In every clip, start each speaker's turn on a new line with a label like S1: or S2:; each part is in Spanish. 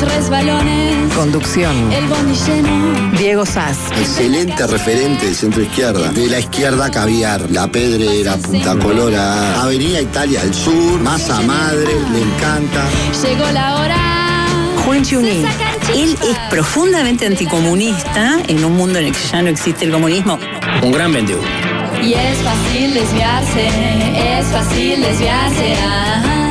S1: los resbalones.
S2: conducción,
S1: El lleno.
S2: Diego Sass,
S3: Excelente referente de centro izquierda. De la izquierda caviar, La Pedrera, Punta Colora, Avenida Italia al sur, Masa Madre, le encanta.
S1: Llegó la hora.
S2: Juan Chuní,
S4: Él es profundamente anticomunista en un mundo en el que ya no existe el comunismo.
S5: Un gran vendedor.
S1: Y es fácil desviarse. Es fácil desviarse. ah.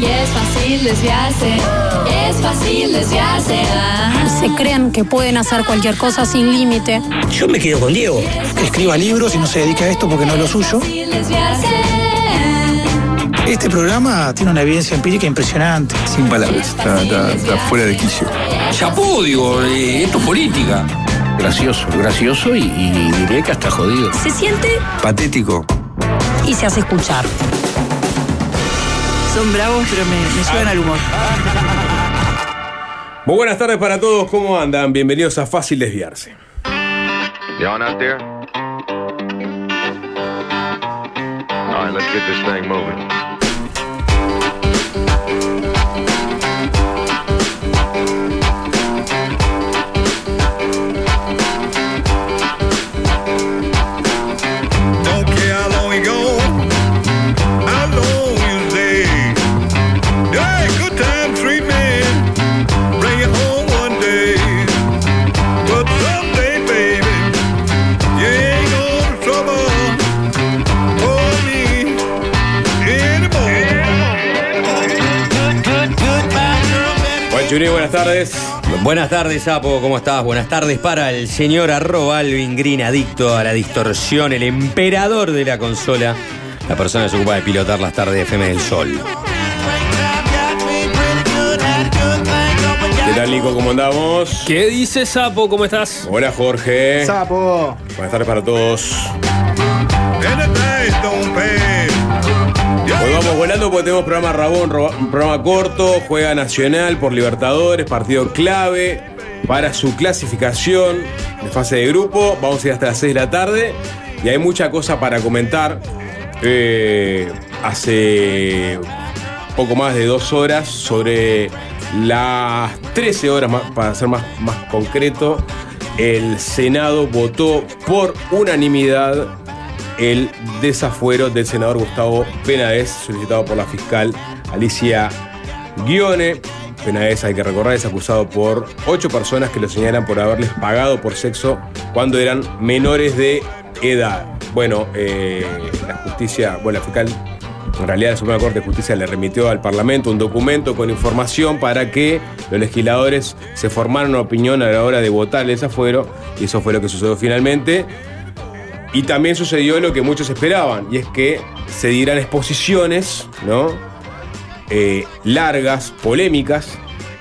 S1: Y es fácil desviarse. Es fácil desviarse. ah.
S6: se creen que pueden hacer cualquier cosa sin límite.
S5: Yo me quedo con Diego.
S7: que escriba libros y no se dedica a esto porque no es lo suyo.
S1: Fácil desviarse.
S7: Este programa tiene una evidencia empírica impresionante.
S5: Sin palabras. Está, está- está fuera de quicio. Chapó, digo, eh, esto es política. Gracioso, gracioso y, y diré que hasta jodido.
S6: Se siente
S5: Patético.
S6: y se hace escuchar.
S4: Son bravos, pero me, me llevan al humor.
S8: Muy buenas tardes para todos, ¿cómo andan? Bienvenidos a Fácil Desviarse.
S9: Y'all out there? All right, let's get this thing moving.
S8: Buenas tardes.
S10: Buenas tardes, Sapo, ¿cómo estás? Buenas tardes para el señor arroba Alvin Green, adicto a la distorsión, el emperador de la consola, la persona que se ocupa de pilotar las tardes de FM del Sol.
S8: ¿Qué tal, Nico? ¿Cómo andamos?
S11: ¿Qué dice Sapo? ¿Cómo estás?
S8: Hola, Jorge.
S7: Sapo.
S8: Buenas tardes para todos. Vamos volando porque tenemos programa Rabón, programa corto, juega Nacional por Libertadores, partido clave para su clasificación de fase de grupo. Vamos a ir hasta las 6 de la tarde y hay mucha cosa para comentar. Eh, hace poco más de dos horas, sobre las 13 horas, para ser más, más concreto, el Senado votó por unanimidad el desafuero del senador Gustavo Penades, solicitado por la fiscal Alicia Guione. Penades, hay que recordar, es acusado por ocho personas que lo señalan por haberles pagado por sexo cuando eran menores de edad. Bueno, eh, la justicia, bueno, la fiscal, en realidad la Suprema Corte de Justicia le remitió al Parlamento un documento con información para que los legisladores se formaran una opinión a la hora de votar el desafuero, y eso fue lo que sucedió finalmente. Y también sucedió lo que muchos esperaban, y es que se dieran exposiciones, ¿no? Eh, largas, polémicas,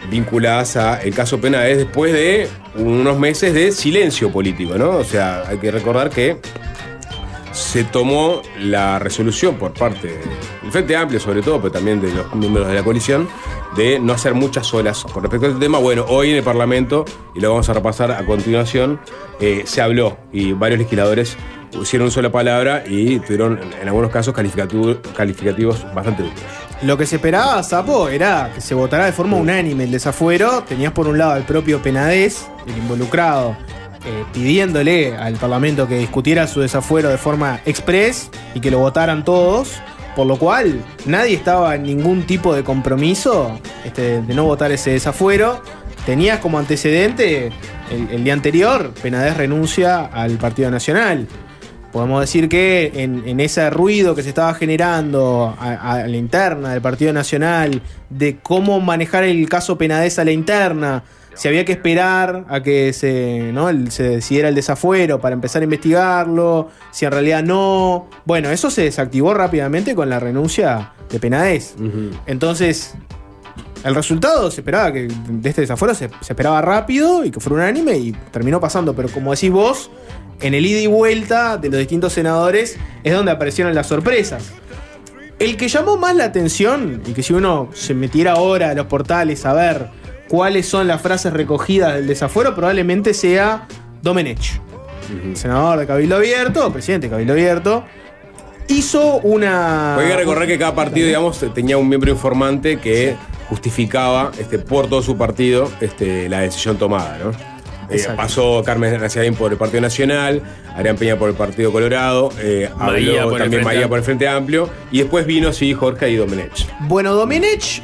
S8: vinculadas a el caso Penades después de unos meses de silencio político, ¿no? O sea, hay que recordar que se tomó la resolución por parte del Frente Amplio, sobre todo, pero también de los miembros de la coalición, de no hacer muchas olas con respecto a este tema. Bueno, hoy en el Parlamento, y lo vamos a repasar a continuación, eh, se habló y varios legisladores pusieron una sola palabra y tuvieron, en algunos casos, calificativos bastante duros.
S12: Lo que se esperaba, Sapo, era que se votara de forma unánime el desafuero. Tenías por un lado al propio Penadez, el involucrado, eh, pidiéndole al Parlamento que discutiera su desafuero de forma express y que lo votaran todos. Por lo cual, nadie estaba en ningún tipo de compromiso este, de no votar ese desafuero. Tenías como antecedente el, día anterior, Penadez renuncia al Partido Nacional. Podemos decir que en, en ese ruido que se estaba generando a, a la interna del Partido Nacional, de cómo manejar el caso Penades a la interna, si había que esperar a que se, ¿no? se decidiera el desafuero para empezar a investigarlo, si en realidad no. Bueno, eso se desactivó rápidamente con la renuncia de Penades. Entonces, el resultado se esperaba que de este desafuero se, se esperaba rápido y que fuera unánime y terminó pasando. Pero como decís vos, en el ida y vuelta de los distintos senadores es donde aparecieron las sorpresas. El que llamó más la atención, y que si uno se metiera ahora a los portales a ver cuáles son las frases recogidas del desafuero, probablemente sea Domenech, senador de Cabildo Abierto, presidente de Cabildo Abierto, hizo una.
S8: Hay que recordar que cada partido, digamos, tenía un miembro informante que justificaba este, por todo su partido este, la decisión tomada, ¿no? Eh, pasó Carmen Naciarín por el Partido Nacional, Adrián Peña por el Partido Colorado, eh,
S11: María
S8: habló también María
S11: Amplio.
S8: por el Frente Amplio, y después vino, sí, Jorge y Domenech.
S12: Bueno, Domenech,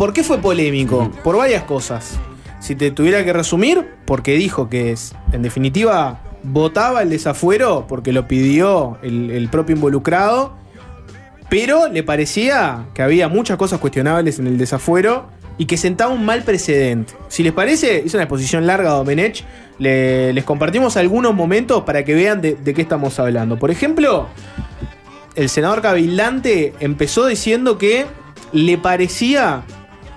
S12: ¿por qué fue polémico? Por varias cosas. Si te tuviera que resumir, porque dijo que es, en definitiva, votaba el desafuero porque lo pidió el, propio involucrado, pero le parecía que había muchas cosas cuestionables en el desafuero y que sentaba un mal precedente. Si les parece, hizo una exposición larga Domenech, le- les compartimos algunos momentos para que vean de, de qué estamos hablando. Por ejemplo, el senador Cavilante empezó diciendo que le parecía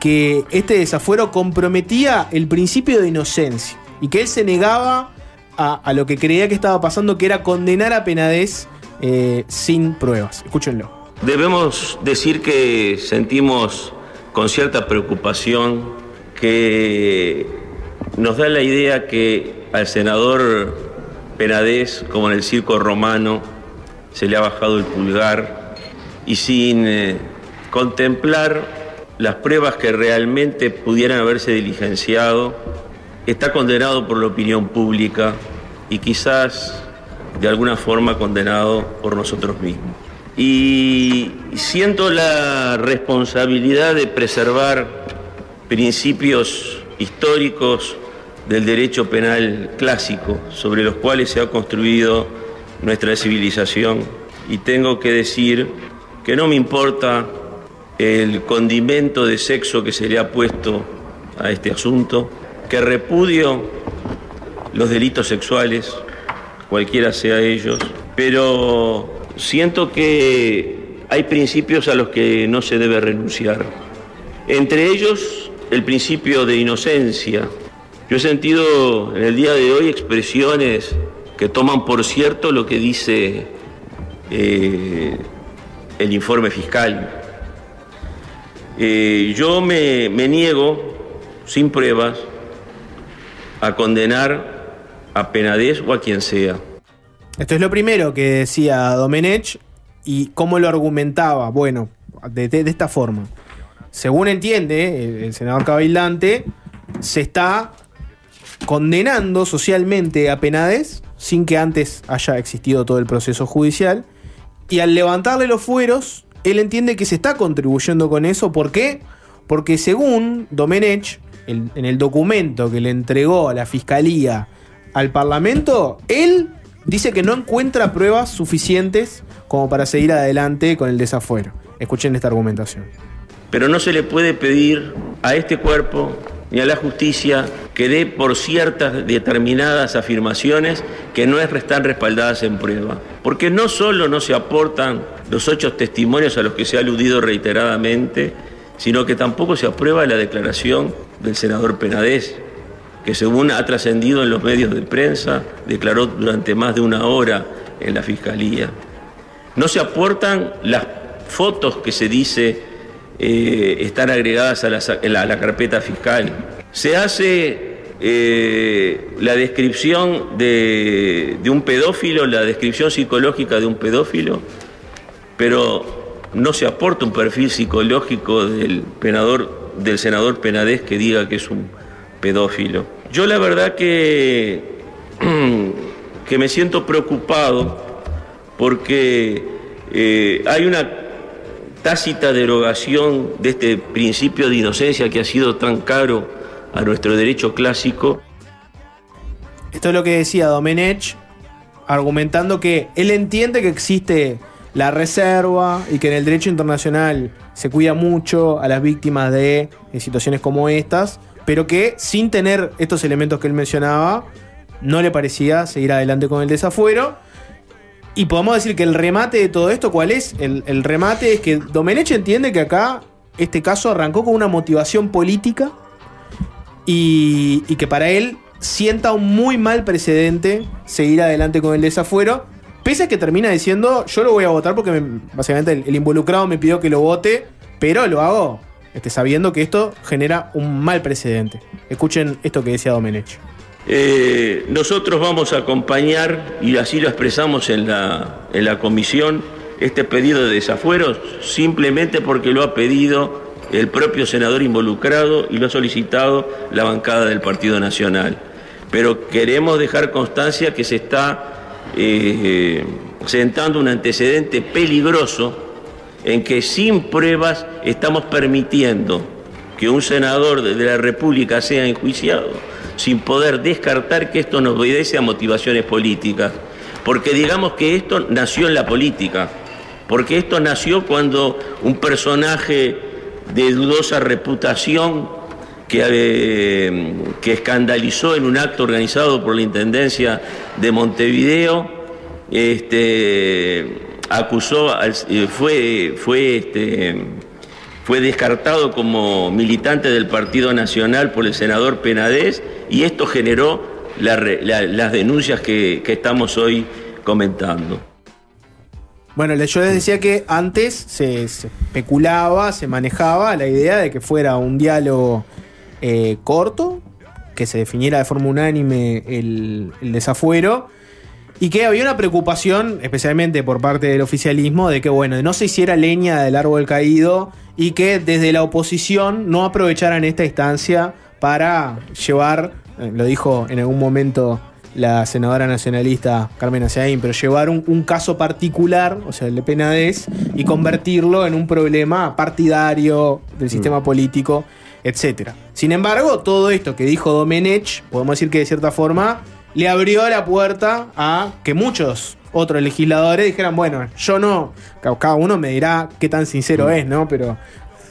S12: que este desafuero comprometía el principio de inocencia y que él se negaba a, lo que creía que estaba pasando, que era condenar a Penades eh, sin pruebas. Escúchenlo.
S13: Debemos decir que sentimos con cierta preocupación que nos da la idea que al senador Penades, como en el circo romano, se le ha bajado el pulgar y sin eh, contemplar las pruebas que realmente pudieran haberse diligenciado, está condenado por la opinión pública y quizás de alguna forma condenado por nosotros mismos. Y siento la responsabilidad de preservar principios históricos del derecho penal clásico sobre los cuales se ha construido nuestra civilización. Y tengo que decir que no me importa el condimento de sexo que se le ha puesto a este asunto, que repudio los delitos sexuales, cualquiera sea ellos, pero siento que hay principios a los que no se debe renunciar. Entre ellos, el principio de inocencia. Yo he sentido en el día de hoy expresiones que toman por cierto lo que dice eh, el informe fiscal. Eh, yo me, niego, sin pruebas, a condenar a Penades o a quien sea.
S12: Esto es lo primero que decía Domenech y cómo lo argumentaba. Bueno, de esta forma. Según entiende el, el senador Cabildante, se está condenando socialmente a Penades sin que antes haya existido todo el proceso judicial. Y al levantarle los fueros, él entiende que se está contribuyendo con eso. ¿Por qué? Porque según Domenech, en el documento que le entregó a la fiscalía al Parlamento, él dice que no encuentra pruebas suficientes como para seguir adelante con el desafuero. Escuchen esta argumentación.
S13: Pero no se le puede pedir a este cuerpo ni a la justicia que dé por ciertas determinadas afirmaciones que no es- están respaldadas en prueba. Porque no solo no se aportan los ocho testimonios a los que se ha aludido reiteradamente, sino que tampoco se aprueba la declaración del senador Penades, que según ha trascendido en los medios de prensa, declaró durante más de una hora en la fiscalía. No se aportan las fotos que se dice eh, están agregadas a la, carpeta fiscal. Se hace eh, la descripción de, un pedófilo, la descripción psicológica de un pedófilo, pero no se aporta un perfil psicológico del del senador Penadez que diga que es un pedófilo. Yo la verdad que, que me siento preocupado porque eh, hay una tácita derogación de este principio de inocencia que ha sido tan caro a nuestro derecho clásico.
S12: Esto es lo que decía Domenech, argumentando que él entiende que existe la reserva y que en el derecho internacional se cuida mucho a las víctimas de, situaciones como estas, pero que sin tener estos elementos que él mencionaba, no le parecía seguir adelante con el desafuero. Y podemos decir que el remate de todo esto, ¿cuál es? El, remate es que Domenech entiende que acá este caso arrancó con una motivación política y, que para él sienta un muy mal precedente seguir adelante con el desafuero. Pese a que termina diciendo, yo lo voy a votar porque me- básicamente el, el involucrado me pidió que lo vote, pero lo hago este, sabiendo que esto genera un mal precedente. Escuchen esto que decía Domenech.
S13: Eh, nosotros vamos a acompañar, y así lo expresamos en la, en la comisión, este pedido de desafueros simplemente porque lo ha pedido el propio senador involucrado y lo ha solicitado la bancada del Partido Nacional. Pero queremos dejar constancia que se está eh, sentando un antecedente peligroso en que sin pruebas estamos permitiendo que un senador de de la República sea enjuiciado sin poder descartar que esto nos obedece a motivaciones políticas. Porque digamos que esto nació en la política, porque esto nació cuando un personaje de dudosa reputación que, eh, que escandalizó en un acto organizado por la Intendencia de Montevideo, este, acusó, eh, fue, fue, este, fue descartado como militante del Partido Nacional por el senador Penadez y esto generó las denuncias que, estamos hoy comentando.
S12: Bueno, yo les decía que antes se, se especulaba, se manejaba la idea de que fuera un diálogo eh, corto, que se definiera de forma unánime el, el desafuero, y que había una preocupación, especialmente por parte del oficialismo, de que bueno, no se hiciera leña del árbol caído y que desde la oposición no aprovecharan esta instancia para llevar, eh, lo dijo en algún momento la senadora nacionalista Carmen Aciaín, pero llevar un, un caso particular, o sea, el de Penades, y convertirlo en un problema partidario del sistema político, etc. Sin embargo, todo esto que dijo Domenech, podemos decir que de cierta forma le abrió la puerta a que muchos otros legisladores dijeran, bueno, yo no, ca- cada uno me dirá qué tan sincero es, ¿no? Pero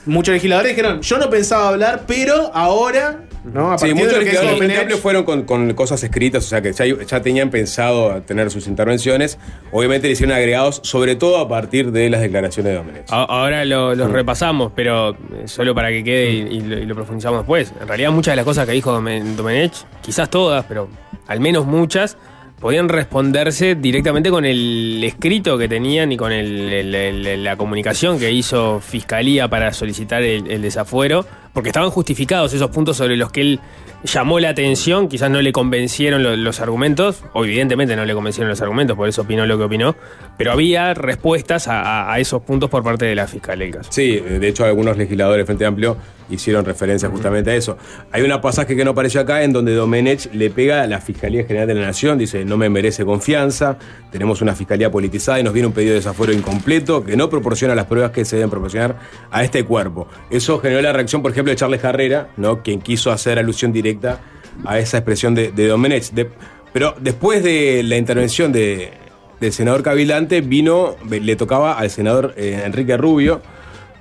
S12: muchos legisladores dijeron, yo no pensaba hablar, pero ahora, ¿no? A
S8: Sí, muchos
S12: que
S8: legisladores Amplio fueron con, con cosas escritas, o sea que ya, ya tenían pensado tener sus intervenciones. Obviamente le hicieron agregados, sobre todo a partir de las declaraciones de Domenech.
S11: Ahora lo- los
S8: Mm.
S11: repasamos, pero eh, solo para que quede y, y lo, y lo profundizamos después. En realidad muchas de las cosas que dijo Domen- Domenech, quizás todas, pero al menos muchas, podían responderse directamente con el escrito que tenían y con la comunicación que hizo Fiscalía para solicitar el, desafuero, porque estaban justificados esos puntos sobre los que él llamó la atención, quizás no le convencieron lo- los argumentos, o evidentemente no le convencieron los argumentos, por eso opinó lo que opinó, pero había respuestas a, esos puntos por parte de la Fiscalía.
S8: Sí, de hecho algunos legisladores Frente Amplio hicieron referencia justamente a eso. Hay una pasaje que no apareció acá en donde Domenech le pega a la Fiscalía General de la Nación, dice, no me merece confianza, tenemos una fiscalía politizada y nos viene un pedido de desafuero incompleto que no proporciona las pruebas que se deben proporcionar a este cuerpo. Eso generó la reacción, por ejemplo, de Charles Carrera, ¿no? quien quiso hacer alusión directa a esa expresión de, de Domenech. De- pero después de la intervención de, del senador Cavilante, vino, le tocaba al senador eh, Enrique Rubio,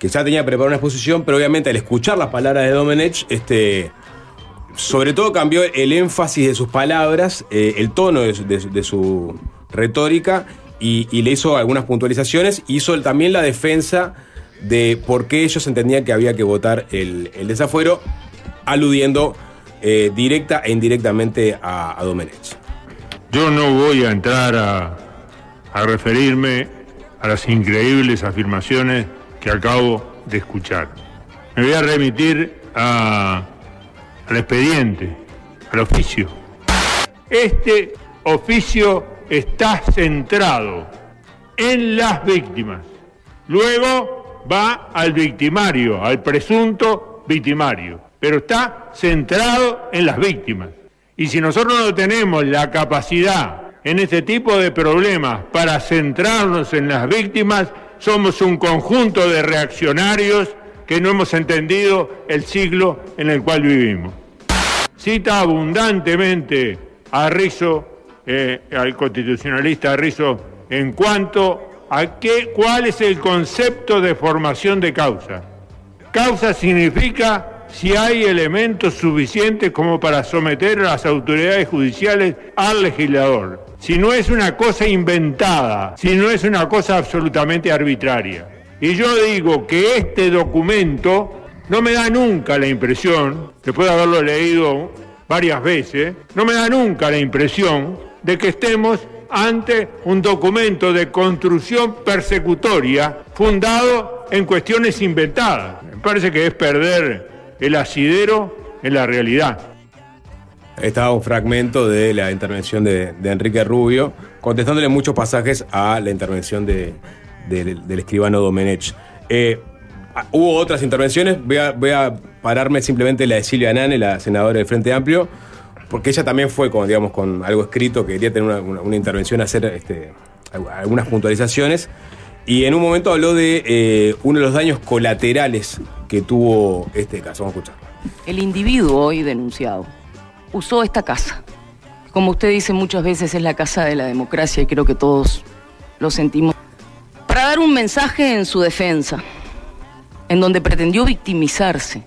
S8: que ya tenía preparada una exposición, pero obviamente al escuchar las palabras de Domenech, este, sobre todo cambió el énfasis de sus palabras, eh, el tono de su, retórica y, le hizo algunas puntualizaciones. Hizo también la defensa de por qué ellos entendían que había que votar el, desafuero, aludiendo eh, directa e indirectamente a, a Domenech.
S14: Yo no voy a entrar a referirme a las increíbles afirmaciones que acabo de escuchar. Me voy a remitir a- al expediente, al oficio. Este oficio está centrado en las víctimas. Luego va al victimario, al presunto victimario, pero está centrado en las víctimas. Y si nosotros no tenemos la capacidad en este tipo de problemas para centrarnos en las víctimas, somos un conjunto de reaccionarios que no hemos entendido el siglo en el cual vivimos. Cita abundantemente a Rizzo, eh, al constitucionalista Rizzo, en cuanto a qué, cuál es el concepto de formación de causa. Causa significa si hay elementos suficientes como para someter a las autoridades judiciales al legislador. Si no es una cosa inventada, si no es una cosa absolutamente arbitraria. Y yo digo que este documento no me da nunca la impresión, después de haberlo leído varias veces, no me da nunca la impresión de que estemos ante un documento de construcción persecutoria fundado en cuestiones inventadas. Me parece que es perder el asidero en la realidad.
S8: Estaba un fragmento de la intervención de, Enrique Rubio, contestándole muchos pasajes a la intervención de- del- escribano Domenech. Eh, ah, hubo otras intervenciones, voy a, pararme simplemente en la de Silvia Nane, la senadora del Frente Amplio, porque ella también fue con, digamos, con algo escrito, que quería tener una, una- una intervención, hacer este, al- algunas puntualizaciones. Y en un momento habló de eh, uno de los daños colaterales que tuvo este caso. Vamos a escuchar.
S15: El individuo hoy denunciado usó esta casa. Como usted dice muchas veces es la casa de la democracia y creo que todos lo sentimos. Para dar un mensaje en su defensa, en donde pretendió victimizarse,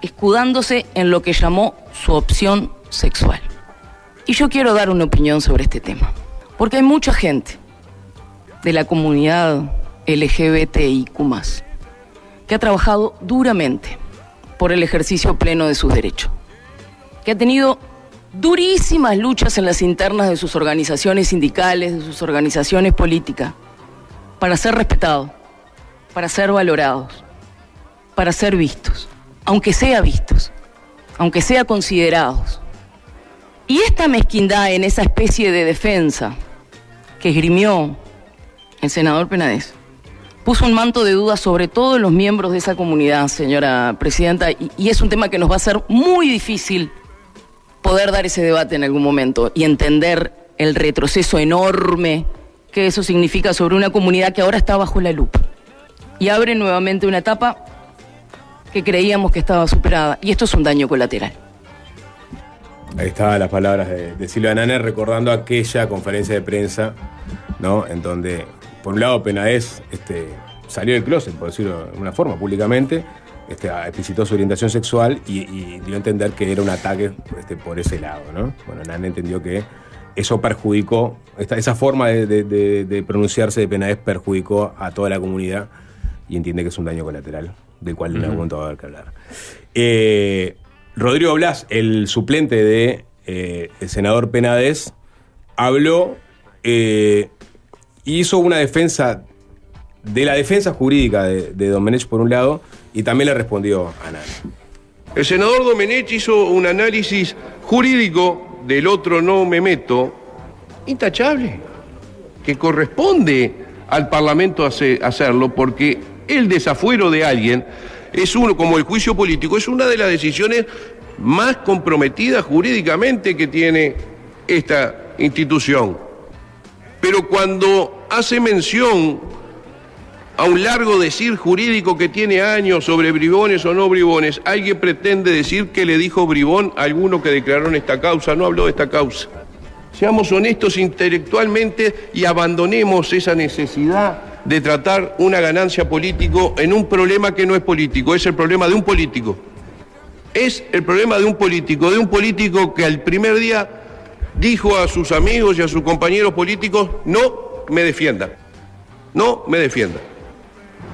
S15: escudándose en lo que llamó su opción sexual. Y yo quiero dar una opinión sobre este tema, porque hay mucha gente de la comunidad LGBTIQ que ha trabajado duramente por el ejercicio pleno de sus derechos, que ha tenido durísimas luchas en las internas de sus organizaciones sindicales, de sus organizaciones políticas, para ser respetados, para ser valorados, para ser vistos, aunque sea vistos, aunque sea considerados. Y esta mezquindad en esa especie de defensa que esgrimió el senador Penades puso un manto de duda sobre todos los miembros de esa comunidad, señora presidenta, y, y es un tema que nos va a ser muy difícil poder dar ese debate en algún momento y entender el retroceso enorme que eso significa sobre una comunidad que ahora está bajo la lupa y abre nuevamente una etapa que creíamos que estaba superada y esto es un daño colateral.
S8: Ahí estaban las palabras de, de Silvia Nane recordando aquella conferencia de prensa, ¿no? En donde, por un lado, Penades este, salió del closet, por decirlo de alguna forma, públicamente, este, explicitó su orientación sexual y, y dio a entender que era un ataque este, por ese lado, ¿no? Bueno, Nane entendió que eso perjudicó, esta- esa forma de, de- de- de pronunciarse de Penades perjudicó a toda la comunidad y entiende que es un daño colateral, del cual en algún momento va a haber que hablar. Eh, Rodrigo Blas, el suplente de eh, el senador Penades, habló eh, hizo una defensa de la defensa jurídica de, de Domenech por un lado y también le respondió a Nani.
S16: El senador Domenech hizo un análisis jurídico del otro no me meto, intachable, que corresponde al Parlamento hace- hacerlo porque el desafuero de alguien es uno, como el juicio político, es una de las decisiones más comprometidas jurídicamente que tiene esta institución. Pero cuando hace mención a un largo decir jurídico que tiene años sobre bribones o no bribones, alguien pretende decir que le dijo bribón a alguno que declaró en esta causa, no habló de esta causa. Seamos honestos intelectualmente y abandonemos esa necesidad de tratar una ganancia político en un problema que no es político, es el problema de un político. Es el problema de un político, de un político que al primer día dijo a sus amigos y a sus compañeros políticos, no me defienda, no me defienda.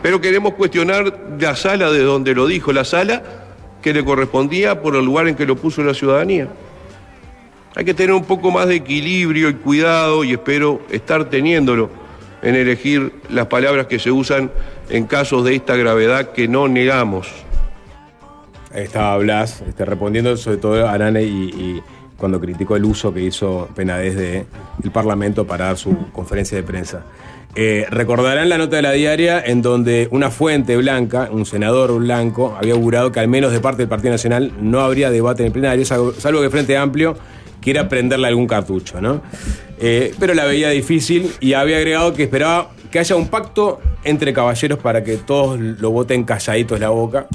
S16: Pero queremos cuestionar la sala de donde lo dijo, la sala que le correspondía por el lugar en que lo puso la ciudadanía. Hay que tener un poco más de equilibrio y cuidado y espero estar teniéndolo en elegir las palabras que se usan en casos de esta gravedad que no negamos.
S8: Ahí estaba Blas este, respondiendo sobre todo a Nane y, cuando criticó el uso que hizo Penades de el Parlamento para su conferencia de prensa. Eh, recordarán la nota de la diaria en donde una fuente blanca, un senador blanco, había augurado que al menos de parte del Partido Nacional no habría debate en el plenario, salvo, que Frente Amplio quiera prenderle algún cartucho, ¿no? Eh, pero la veía difícil y había agregado que esperaba que haya un pacto entre caballeros para que todos lo voten calladitos la boca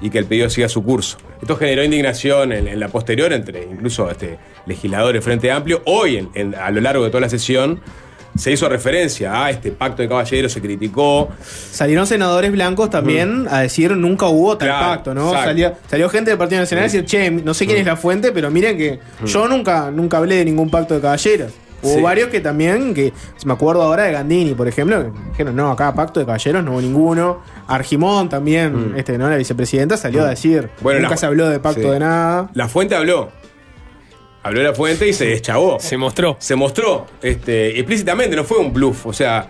S8: y que el pedido siga su curso. Esto generó indignación en, la posterior entre incluso este, legisladores Frente Amplio. Hoy, a lo largo de toda la sesión, se hizo referencia a este pacto de caballeros, se criticó.
S12: Salieron senadores blancos también a decir nunca hubo tal
S8: Claro,
S12: pacto, ¿no? Salió, salió gente del Partido Nacional a decir, che, no sé quién es la fuente, pero miren que yo nunca, nunca hablé de ningún pacto de caballeros. Hubo
S8: Sí.
S12: varios que también, que me acuerdo ahora de Gandini, por ejemplo, que dijeron, no, acá pacto de caballeros no hubo ninguno. Argimón también, este, ¿no? La vicepresidenta salió a decir,
S8: Bueno,
S12: nunca
S8: la-
S12: se habló de pacto
S8: sí.
S12: de nada.
S8: La fuente habló. Habló la fuente y se deschavó.
S11: Se mostró.
S8: Se mostró este, explícitamente, no fue un bluff. O sea,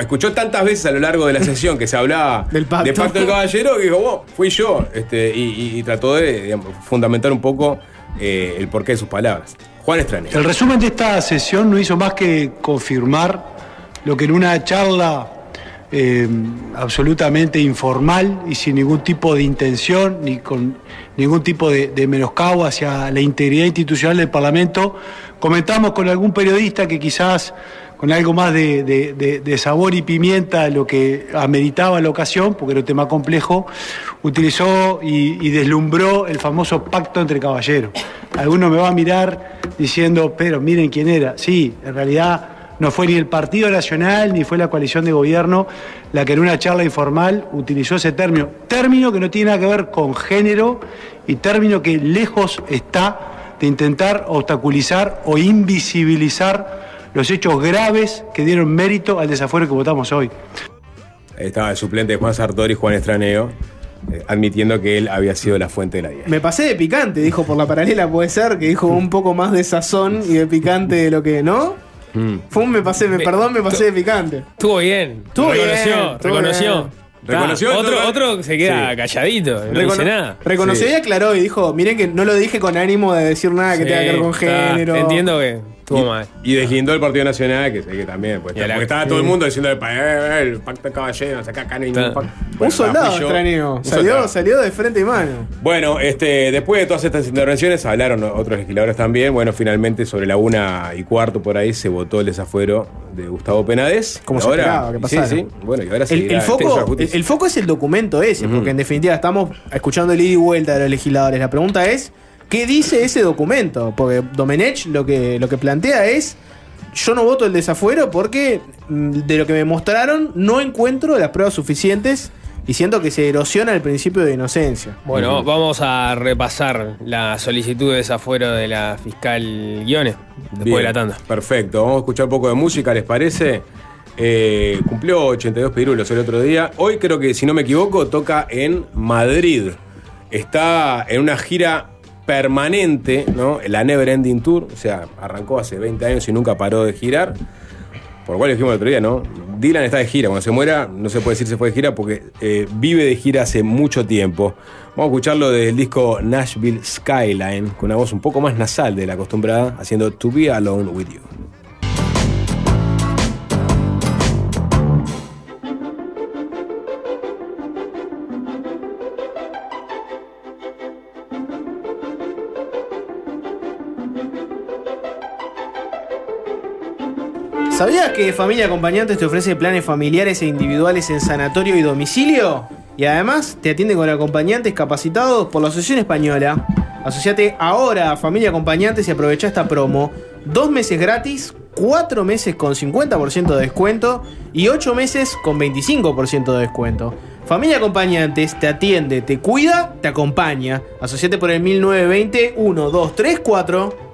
S8: escuchó tantas veces a lo largo de la sesión que se hablaba
S12: Del pacto.
S8: de pacto del caballero que dijo, "Wow, fui yo. Este, y, y- y trató de digamos, fundamentar un poco eh, el porqué de sus palabras. Juan Estrane.
S17: El resumen de esta sesión no hizo más que confirmar lo que en una charla eh, absolutamente informal y sin ningún tipo de intención ni con ningún tipo de, de menoscabo hacia la integridad institucional del Parlamento, comentamos con algún periodista que quizás con algo más de, sabor y pimienta lo que ameritaba la ocasión, porque era un tema complejo, utilizó y deslumbró el famoso pacto entre caballeros. Alguno me va a mirar diciendo, pero miren quién era. Sí, en realidad no fue ni el Partido Nacional ni fue la coalición de gobierno la que en una charla informal utilizó ese término. Término que no tiene nada que ver con género y término que lejos está de intentar obstaculizar o invisibilizar los hechos graves que dieron mérito al desafuero que votamos hoy.
S8: Ahí estaba el suplente de Juan Sartori, Juan Estraneo, eh, admitiendo que él había sido la fuente de la 10.
S12: Me pasé de picante, dijo por la paralela, puede ser, que dijo un poco más de sazón y de picante de lo que, ¿no? Fue un me pasé, me, perdón, me pasé de picante.
S11: Estuvo bien.
S12: Estuvo bien,
S11: reconoció, reconoció.
S12: bien.
S8: Reconoció,
S11: Ah, otro, otro se queda
S8: Sí.
S11: calladito, no
S12: Recono-
S11: dice nada.
S12: Reconoció
S11: Sí.
S12: y aclaró y dijo, miren que no lo dije con ánimo de decir nada que
S11: Sí,
S12: tenga que ver con
S11: está.
S12: género.
S11: Entiendo que estuvo mal.
S8: Y deslindó el Partido Nacional, que sé que también, pues,
S11: Y la-
S8: porque estaba todo el mundo diciendo eh, eh, el pacto de caballeros, acá, acá no hay ningún pacto.
S12: Un
S8: Bueno,
S12: soldado
S8: fui yo.
S12: extraño.
S8: Un
S12: Salió,
S8: soldado.
S12: salió de frente y mano.
S8: Bueno, este, después de todas estas intervenciones hablaron otros legisladores también. Bueno, finalmente sobre la una y cuarto por ahí se votó el desafuero de Gustavo Penades.
S12: Como
S8: Y
S12: se esperaba que
S8: sí,
S12: pasara.
S8: sí. Bueno, y ahora
S12: El, el
S8: el
S12: foco, el, el foco es el documento ese, porque en definitiva estamos escuchando el ida y vuelta de los legisladores. La pregunta es, ¿qué dice ese documento? Porque Domenech lo que, lo que plantea es, yo no voto el desafuero porque mm, de lo que me mostraron no encuentro las pruebas suficientes y siento que se erosiona el principio de inocencia.
S11: Bueno, vamos a repasar la solicitud de desafuero de la fiscal Guiones después
S8: Bien,
S11: de la tanda.
S8: Perfecto, vamos a escuchar un poco de música, ¿les parece? Eh, cumplió 82 pirulos el otro día. Hoy creo que, si no me equivoco, toca en Madrid. Está en una gira permanente, ¿no? La Never Ending Tour. O sea, arrancó hace 20 años y nunca paró de girar. Por lo cual dijimos el otro día, ¿no? Dylan está de gira. Cuando se muera, no se puede decir se fue de gira porque eh, vive de gira hace mucho tiempo. Vamos a escucharlo del disco Nashville Skyline, con una voz un poco más nasal de la acostumbrada, haciendo To Be Alone With You.
S12: ¿Sabías que Familia Acompañantes te ofrece planes familiares e individuales en sanatorio y domicilio? Y además te atiende con acompañantes capacitados por la Asociación Española. Asociate ahora a Familia Acompañantes y aprovecha esta promo. Dos meses gratis, cuatro meses con 50% de descuento y ocho meses con 25% de descuento. Familia Acompañantes te atiende, te cuida, te acompaña. Asociate por el 1920 1234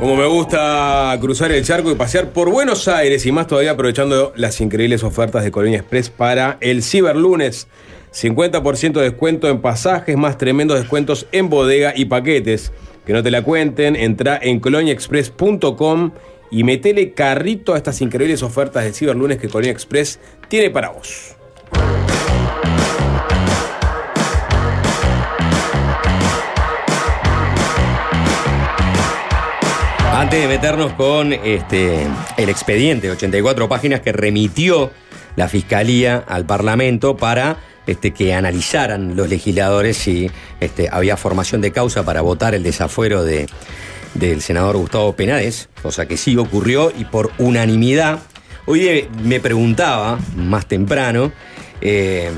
S8: Como me gusta cruzar el charco y pasear por Buenos Aires y más todavía aprovechando las increíbles ofertas de Colonia Express para el Ciberlunes. 50% de descuento en pasajes, más tremendos descuentos en bodega y paquetes. Que no te la cuenten, entra en coloniaexpress.com y metele carrito a estas increíbles ofertas de Ciberlunes que Colonia Express tiene para vos.
S10: De meternos con este, el expediente de 84 páginas que remitió la Fiscalía al Parlamento para este, que analizaran los legisladores si este, había formación de causa para votar el desafuero de, del senador Gustavo Penades, cosa que sí ocurrió y por unanimidad. Hoy eh, me preguntaba más temprano, eh,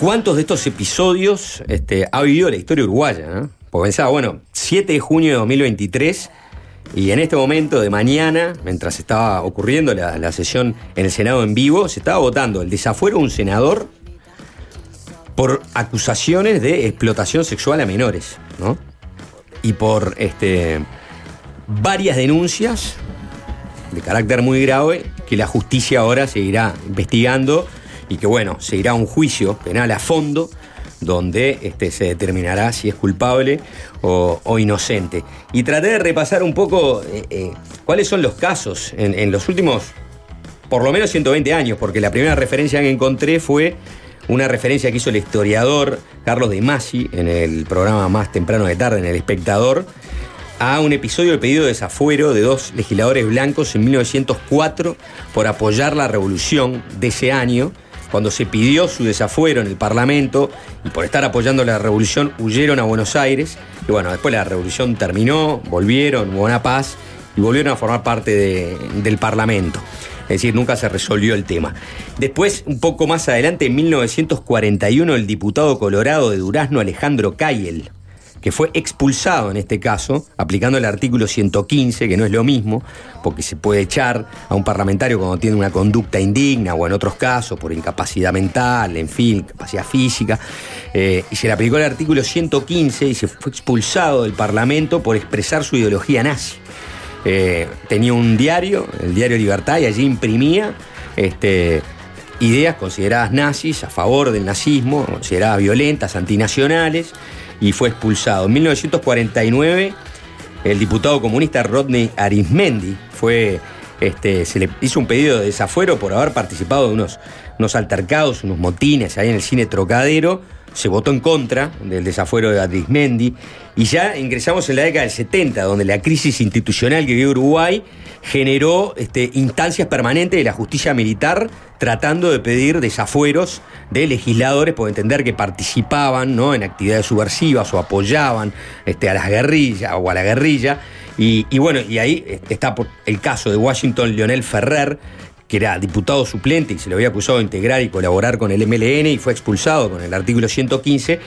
S10: ¿Cuántos de estos episodios este, ha vivido la historia uruguaya? ¿no? Porque pensaba, bueno, 7 de junio de 2023 y en este momento de mañana, mientras estaba ocurriendo la, la sesión en el Senado en vivo, se estaba votando el desafuero de un senador por acusaciones de explotación sexual a menores, ¿no? Y por este, varias denuncias de carácter muy grave que la justicia ahora seguirá investigando y que, bueno, seguirá un juicio penal a fondo donde este, se determinará si es culpable o, inocente. Y traté de repasar un poco eh, eh, cuáles son los casos en, los últimos, por lo menos 120 años, porque la primera referencia que encontré fue una referencia que hizo el historiador Carlos de Masi en el programa más temprano de tarde, en El Espectador, a un episodio de pedido de desafuero de dos legisladores blancos en 1904 por apoyar la revolución de ese año. Cuando se pidió su desafuero en el Parlamento y por estar apoyando la revolución huyeron a Buenos Aires. Y bueno, después la revolución terminó, volvieron, hubo una paz y volvieron a formar parte de- del Parlamento. Es decir, nunca se resolvió el tema. Después, un poco más adelante, en 1941, el diputado colorado de Durazno, Alejandro Cayel, que fue expulsado en este caso, aplicando el artículo 115, que no es lo mismo, porque se puede echar a un parlamentario cuando tiene una conducta indigna o en otros casos por incapacidad mental, en fin, capacidad física, eh, y se le aplicó el artículo 115 y se fue expulsado del Parlamento por expresar su ideología nazi. Eh, tenía un diario, el diario Libertad, y allí imprimía este, ideas consideradas nazis, a favor del nazismo, consideradas violentas, antinacionales, y fue expulsado. En 1949, el diputado comunista Rodney Arismendi fue. Este, se le hizo un pedido de desafuero por haber participado de unos, unos altercados, unos motines ahí en el cine Trocadero. Se votó en contra del desafuero de Arismendi. Y ya ingresamos en la década del 70, donde la crisis institucional que vive Uruguay generó este, instancias permanentes de la justicia militar tratando de pedir desafueros de legisladores por entender que participaban ¿no? en actividades subversivas o apoyaban este, a las guerrillas o a la guerrilla. Y, bueno, y ahí eh, está el caso de Washington Leonel Ferrer, que era diputado suplente y se le había acusado de integrar y colaborar con el MLN y fue expulsado con el artículo 115.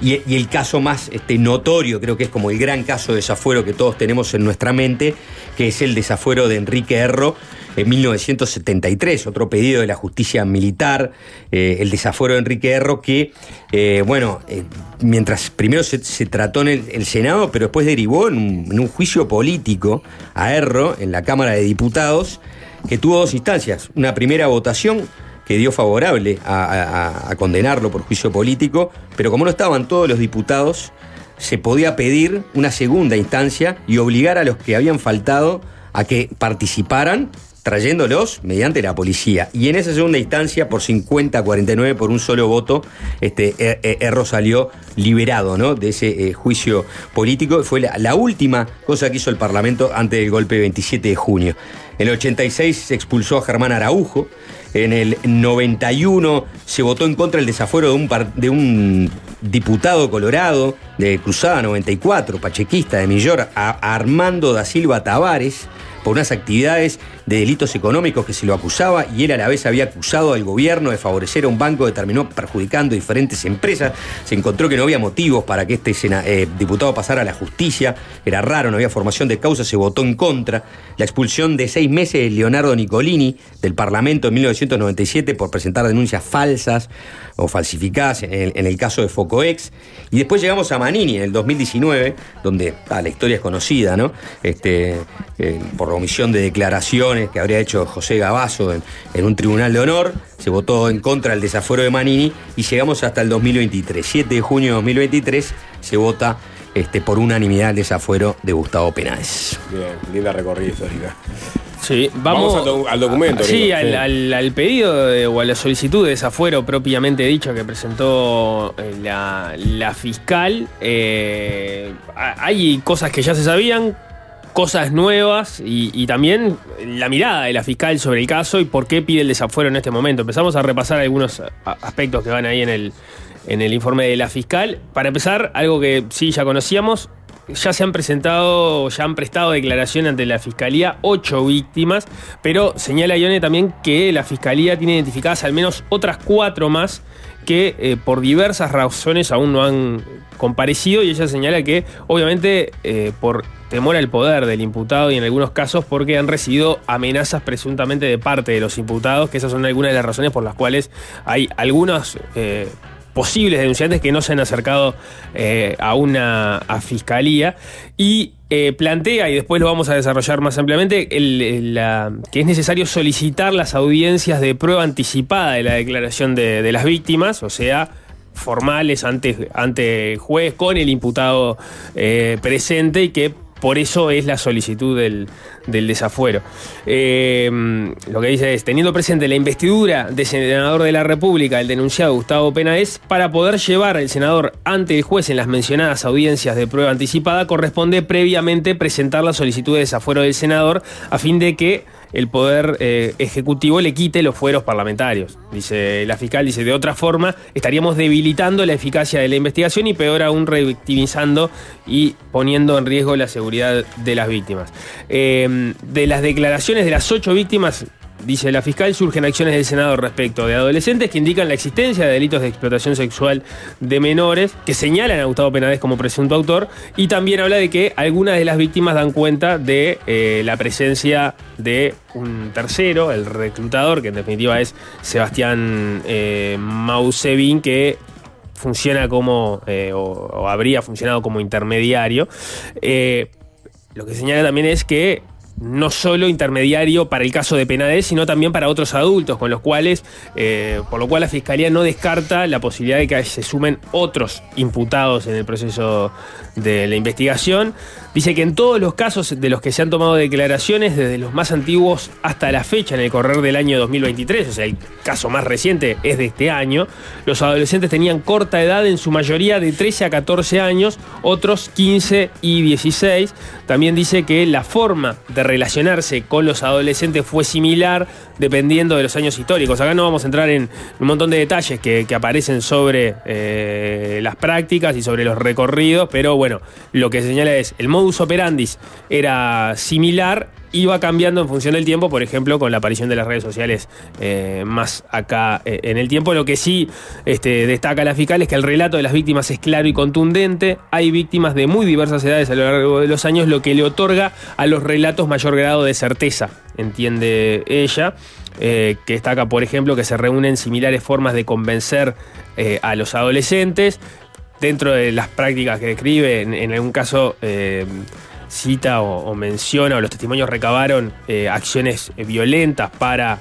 S10: Y, y el caso más este, notorio, creo que es como el gran caso de desafuero que todos tenemos en nuestra mente, que es el desafuero de Enrique Erro en 1973, otro pedido de la justicia militar, eh, el desafuero de Enrique Erro, que, eh, bueno, eh, mientras primero se, trató en el, el Senado, pero después derivó en un, en un juicio político a Erro en la Cámara de Diputados, que tuvo dos instancias. Una primera votación que dio favorable a, condenarlo por juicio político, pero como no estaban todos los diputados, se podía pedir una segunda instancia y obligar a los que habían faltado a que participaran trayéndolos mediante la policía. Y en esa segunda instancia, por 50 a 49, por un solo voto, este, Er- Er- Erro salió liberado ¿no? de ese eh, juicio político. Fue la, la última cosa que hizo el Parlamento antes del golpe del 27 de junio. En el 86 se expulsó a Germán Araujo. En el 91 se votó en contra del desafuero de un, diputado colorado de Cruzada 94, pachequista de Millor, Armando da Silva Tavares, por unas actividades de delitos económicos que se lo acusaba y él a la vez había acusado al gobierno de favorecer a un banco que terminó perjudicando diferentes empresas. Se encontró que no había motivos para que este eh, diputado pasara a la justicia, era raro, no había formación de causa, se votó en contra. La expulsión de seis meses de Leonardo Nicolini del Parlamento en 1997 por presentar denuncias falsas o falsificadas en el, caso de Focoex. Y después llegamos a Manini en el 2019, donde ah, la historia es conocida, ¿no? Este, eh, omisión de declaraciones que habría hecho José Gabazo en, en un tribunal de honor. Se votó en contra del desafuero de Manini y llegamos hasta el 2023. 7 de junio de 2023 se vota este, por unanimidad el desafuero de Gustavo Penáez.
S8: Bien, linda recorrida histórica.
S11: Sí, vamos,
S8: Vamos al doc- al documento,
S11: Sí, al,
S8: sí.
S11: al- al pedido de- o a la solicitud de desafuero propiamente dicho que presentó eh, la, la fiscal. eh, ha- hay cosas que ya se sabían, cosas nuevas y, también la mirada de la fiscal sobre el caso y por qué pide el desafuero en este momento. Empezamos a repasar algunos aspectos que van ahí en el, en el informe de la fiscal. Para empezar, algo que sí ya conocíamos, ya se han presentado, ya han prestado declaración ante la Fiscalía ocho víctimas, pero señala Ione también que la Fiscalía tiene identificadas al menos otras cuatro más que eh, por diversas razones aún no han comparecido y ella señala que obviamente eh, por temor al poder del imputado y en algunos casos porque han recibido amenazas presuntamente de parte de los imputados, que esas son algunas de las razones por las cuales hay algunos eh, posibles denunciantes que no se han acercado eh, a una fiscalía. Y eh, plantea, y después lo vamos a desarrollar más ampliamente, que es necesario solicitar las audiencias de prueba anticipada de la declaración de, las víctimas, o sea, formales ante, ante juez con el imputado presente y que por eso es la solicitud del, del desafuero. Eh, lo que dice es, teniendo presente la investidura de senador de la República, el denunciado Gustavo Penaes, para poder llevar al senador ante el juez en las mencionadas audiencias de prueba anticipada, corresponde previamente presentar la solicitud de desafuero del senador a fin de que el poder eh, ejecutivo le quite los fueros parlamentarios. Dice la fiscal, dice, de otra forma estaríamos debilitando la eficacia de la investigación y peor aún revictimizando y poniendo en riesgo la seguridad de las víctimas. Eh, de las declaraciones de las ocho víctimas, dice la fiscal, surgen acciones del Senado respecto de adolescentes que indican la existencia de delitos de explotación sexual de menores, que señalan a Gustavo Penades como presunto autor, y también habla de que algunas de las víctimas dan cuenta de eh, la presencia de un tercero, el reclutador, que en definitiva es Sebastián eh, Mausevin, que funciona como, eh, o, habría funcionado como intermediario. Eh, lo que señala también es que no solo intermediario para el caso de Penades, sino también para otros adultos, con los cuales, eh, por lo cual la Fiscalía no descarta la posibilidad de que se sumen otros imputados en el proceso de la investigación. Dice que en todos los casos de los que se han tomado declaraciones, desde los más antiguos hasta la fecha, en el correr del año 2023, o sea, el caso más reciente es de este año, los adolescentes tenían corta edad, en su mayoría de 13 a 14 años, otros 15 y 16. También dice que la forma de relacionarse con los adolescentes fue similar dependiendo de los años históricos. Acá no vamos a entrar en un montón de detalles que, que aparecen sobre eh, las prácticas y sobre los recorridos, pero bueno, lo que señala es el modus operandis era similar iba cambiando en función del tiempo, por ejemplo, con la aparición de las redes sociales eh, más acá eh, en el tiempo. Lo que sí este, destaca la fiscal es que el relato de las víctimas es claro y contundente. Hay víctimas de muy diversas edades a lo largo de los años, lo que le otorga a los relatos mayor grado de certeza, entiende ella. eh, que destaca, por ejemplo, que se reúnen similares formas de convencer a los adolescentes. Dentro de las prácticas que describe, en, algún caso eh, cita o, menciona, o los testimonios recabaron eh, acciones eh, violentas para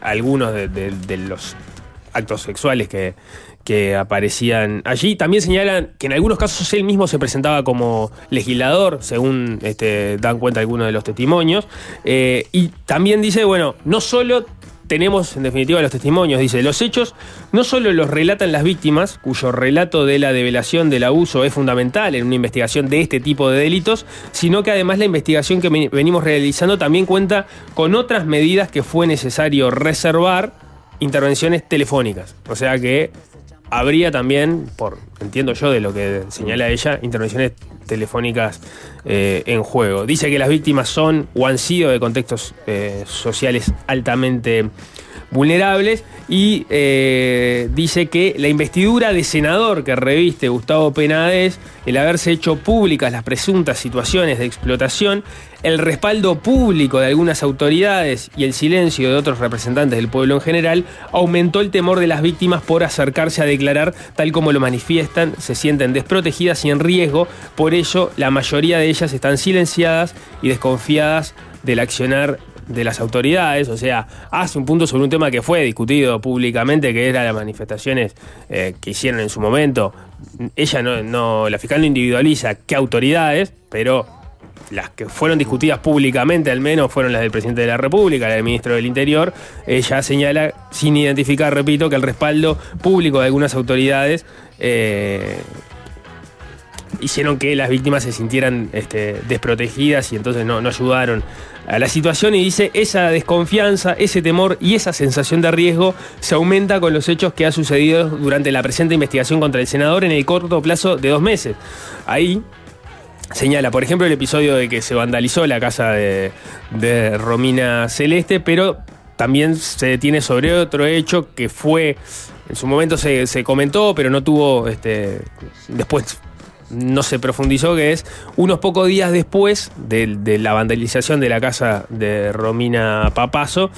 S11: algunos de, los actos sexuales que, que aparecían allí. También señalan que en algunos casos él mismo se presentaba como legislador, según este, dan cuenta algunos de los testimonios. Y también dice, bueno, no solo tenemos en definitiva los testimonios, dice, los hechos no solo los relatan las víctimas, cuyo relato de la develación del abuso es fundamental en una investigación de este tipo de delitos, sino que además la investigación que ven- venimos realizando también cuenta con otras medidas que fue necesario reservar, intervenciones telefónicas. O sea que habría también, por entiendo yo de lo que señala ella, intervenciones telefónicas eh, en juego. Dice que las víctimas son o han sido de contextos eh, sociales altamente vulnerables y eh, dice que la investidura de senador que reviste Gustavo Penades, el haberse hecho públicas las presuntas situaciones de explotación, el respaldo público de algunas autoridades y el silencio de otros representantes del pueblo en general aumentó el temor de las víctimas por acercarse a declarar tal como lo manifiestan, se sienten desprotegidas y en riesgo, por ello la mayoría de ellas están silenciadas y desconfiadas del accionar de las autoridades, o sea, hace un punto sobre un tema que fue discutido públicamente, que eran las manifestaciones eh, que hicieron en su momento. Ella no, no, la fiscal no individualiza qué autoridades, pero las que fueron discutidas públicamente al menos fueron las del presidente de la República, la del ministro del Interior. Ella señala, sin identificar, repito, que el respaldo público de algunas autoridades eh, hicieron que las víctimas se sintieran este, desprotegidas y entonces no, no ayudaron a la situación y dice esa desconfianza, ese temor y esa sensación de riesgo se aumenta con los hechos que ha sucedido durante la presente investigación contra el senador en el corto plazo de dos meses. Ahí señala, por ejemplo, el episodio de que se vandalizó la casa de, Romina Celeste, pero también se detiene sobre otro hecho que fue, en su momento se, se comentó, pero no tuvo, este, después no se profundizó, que es unos pocos días después de, de la vandalización de la casa de Romina Papazo,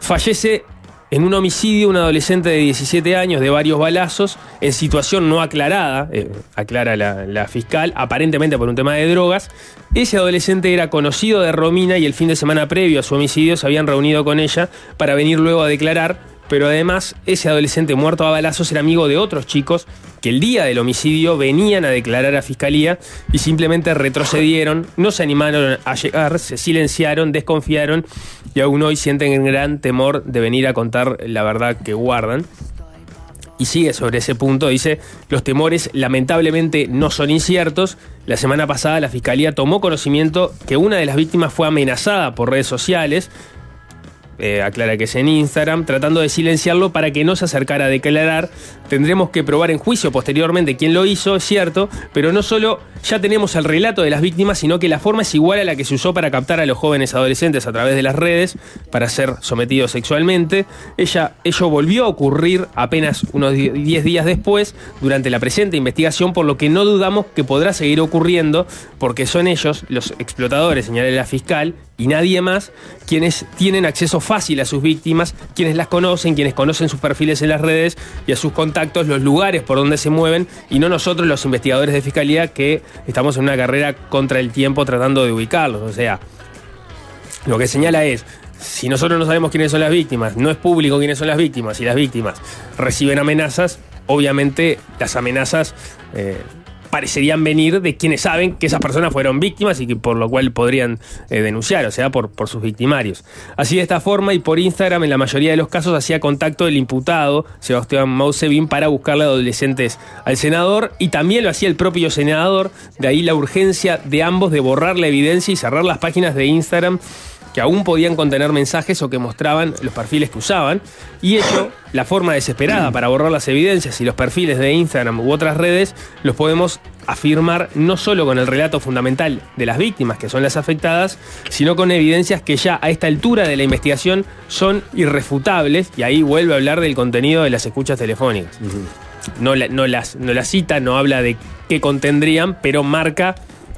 S11: fallece en un homicidio un adolescente de 17 años de varios balazos en situación no aclarada, eh, aclara la, la fiscal, aparentemente por un tema de drogas. Ese adolescente era conocido de Romina y el fin de semana previo a su homicidio se habían reunido con ella para venir luego a declarar, pero además ese adolescente muerto a balazos era amigo de otros chicos que el día del homicidio venían a declarar a fiscalía y simplemente retrocedieron, no se animaron a llegar, se silenciaron, desconfiaron y aún hoy sienten gran temor de venir a contar la verdad que guardan. Y sigue sobre ese punto, dice, los temores lamentablemente no son inciertos. La semana pasada la Fiscalía tomó conocimiento que una de las víctimas fue amenazada por redes sociales, eh, aclara que es en Instagram, tratando de silenciarlo para que no se acercara a declarar. Tendremos que probar en juicio posteriormente quién lo hizo, es cierto, pero no solo ya tenemos el relato de las víctimas, sino que la forma es igual a la que se usó para captar a los jóvenes adolescentes a través de las redes para ser sometidos sexualmente. Ella, ello volvió a ocurrir apenas unos 10 días después, durante la presente investigación, por lo que no dudamos que podrá seguir ocurriendo, porque son ellos, los explotadores, señala la fiscal, y nadie más, quienes tienen acceso fácil a sus víctimas, quienes las conocen, quienes conocen sus perfiles en las redes y a sus contactos, los lugares por donde se mueven, y no nosotros los investigadores de fiscalía que estamos en una carrera contra el tiempo tratando de ubicarlos. O sea, lo que señala es, si nosotros no sabemos quiénes son las víctimas, no es público quiénes son las víctimas, y las víctimas reciben amenazas, obviamente las amenazas... eh, parecerían venir de quienes saben que esas personas fueron víctimas y que por lo cual podrían eh, denunciar, o sea, por, por sus victimarios. Así de esta forma y por Instagram en la mayoría de los casos hacía contacto el imputado, Sebastián Mausevin, para buscarle adolescentes al senador y también lo hacía el propio senador, de ahí la urgencia de ambos de borrar la evidencia y cerrar las páginas de Instagram que aún podían contener mensajes o que mostraban los perfiles que usaban, y ello, la forma desesperada para borrar las evidencias y los perfiles de Instagram u otras redes, los podemos afirmar no solo con el relato fundamental de las víctimas, que son las afectadas, sino con evidencias que ya a esta altura de la investigación son irrefutables, y ahí vuelve a hablar del contenido de las escuchas telefónicas. no, la- no las, no las cita, no habla de qué contendrían, pero marca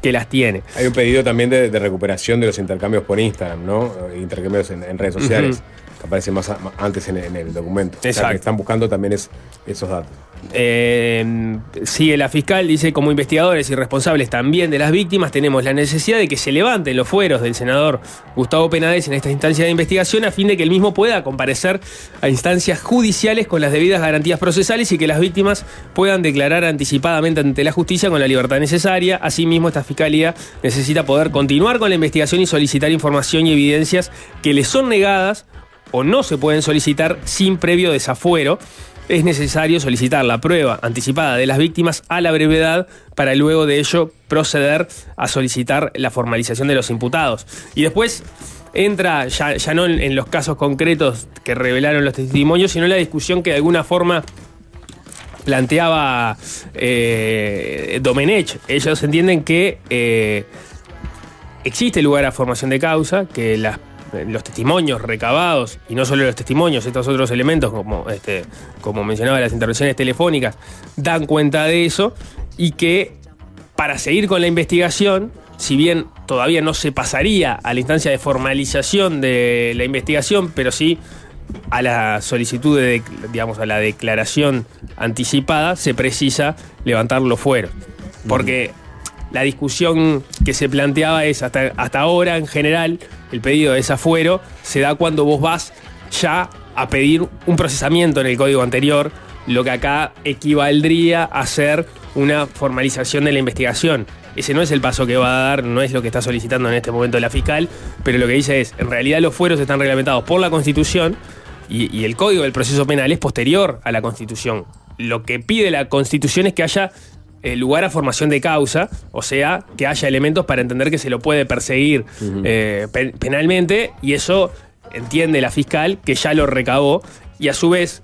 S11: que las tiene.
S8: Hay un pedido también de, de recuperación de los intercambios por Instagram, ¿no? Intercambios en, en redes sociales. Que aparecen más a- antes en, en el documento. O sea,
S11: Exacto.
S8: que están buscando también es, esos datos.
S11: Eh, sigue la fiscal, dice, como investigadores y responsables también de las víctimas, tenemos la necesidad de que se levanten los fueros del senador Gustavo Penades en esta instancia de investigación a fin de que el mismo pueda comparecer a instancias judiciales con las debidas garantías procesales y que las víctimas puedan declarar anticipadamente ante la justicia con la libertad necesaria. Asimismo, esta fiscalía necesita poder continuar con la investigación y solicitar información y evidencias que le son negadas o no se pueden solicitar sin previo desafuero es necesario solicitar la prueba anticipada de las víctimas a la brevedad para luego de ello proceder a solicitar la formalización de los imputados. Y después entra, ya, ya no en, los casos concretos que revelaron los testimonios, sino en la discusión que de alguna forma planteaba eh, Domenech. Ellos entienden que eh, existe lugar a formación de causa, que las- los testimonios recabados, y no solo los testimonios, estos otros elementos, como, este, como mencionaba, las intervenciones telefónicas, dan cuenta de eso, y que para seguir con la investigación, si bien todavía no se pasaría a la instancia de formalización de la investigación, pero sí a la solicitud de, digamos, a la declaración anticipada, se precisa levantar los fueros. Porque la discusión que se planteaba es hasta, ahora, en general, el pedido de desafuero se da cuando vos vas ya a pedir un procesamiento en el código anterior, lo que acá equivaldría a ser una formalización de la investigación. Ese no es el paso que va a dar, no es lo que está solicitando en este momento la fiscal, pero lo que dice es, en realidad los fueros están reglamentados por la Constitución y, y el Código del Proceso Penal es posterior a la Constitución. Lo que pide la Constitución es que haya eh, lugar a formación de causa, o sea, que haya elementos para entender que se lo puede perseguir eh, pe- penalmente, y eso entiende la fiscal que ya lo recabó, y a su vez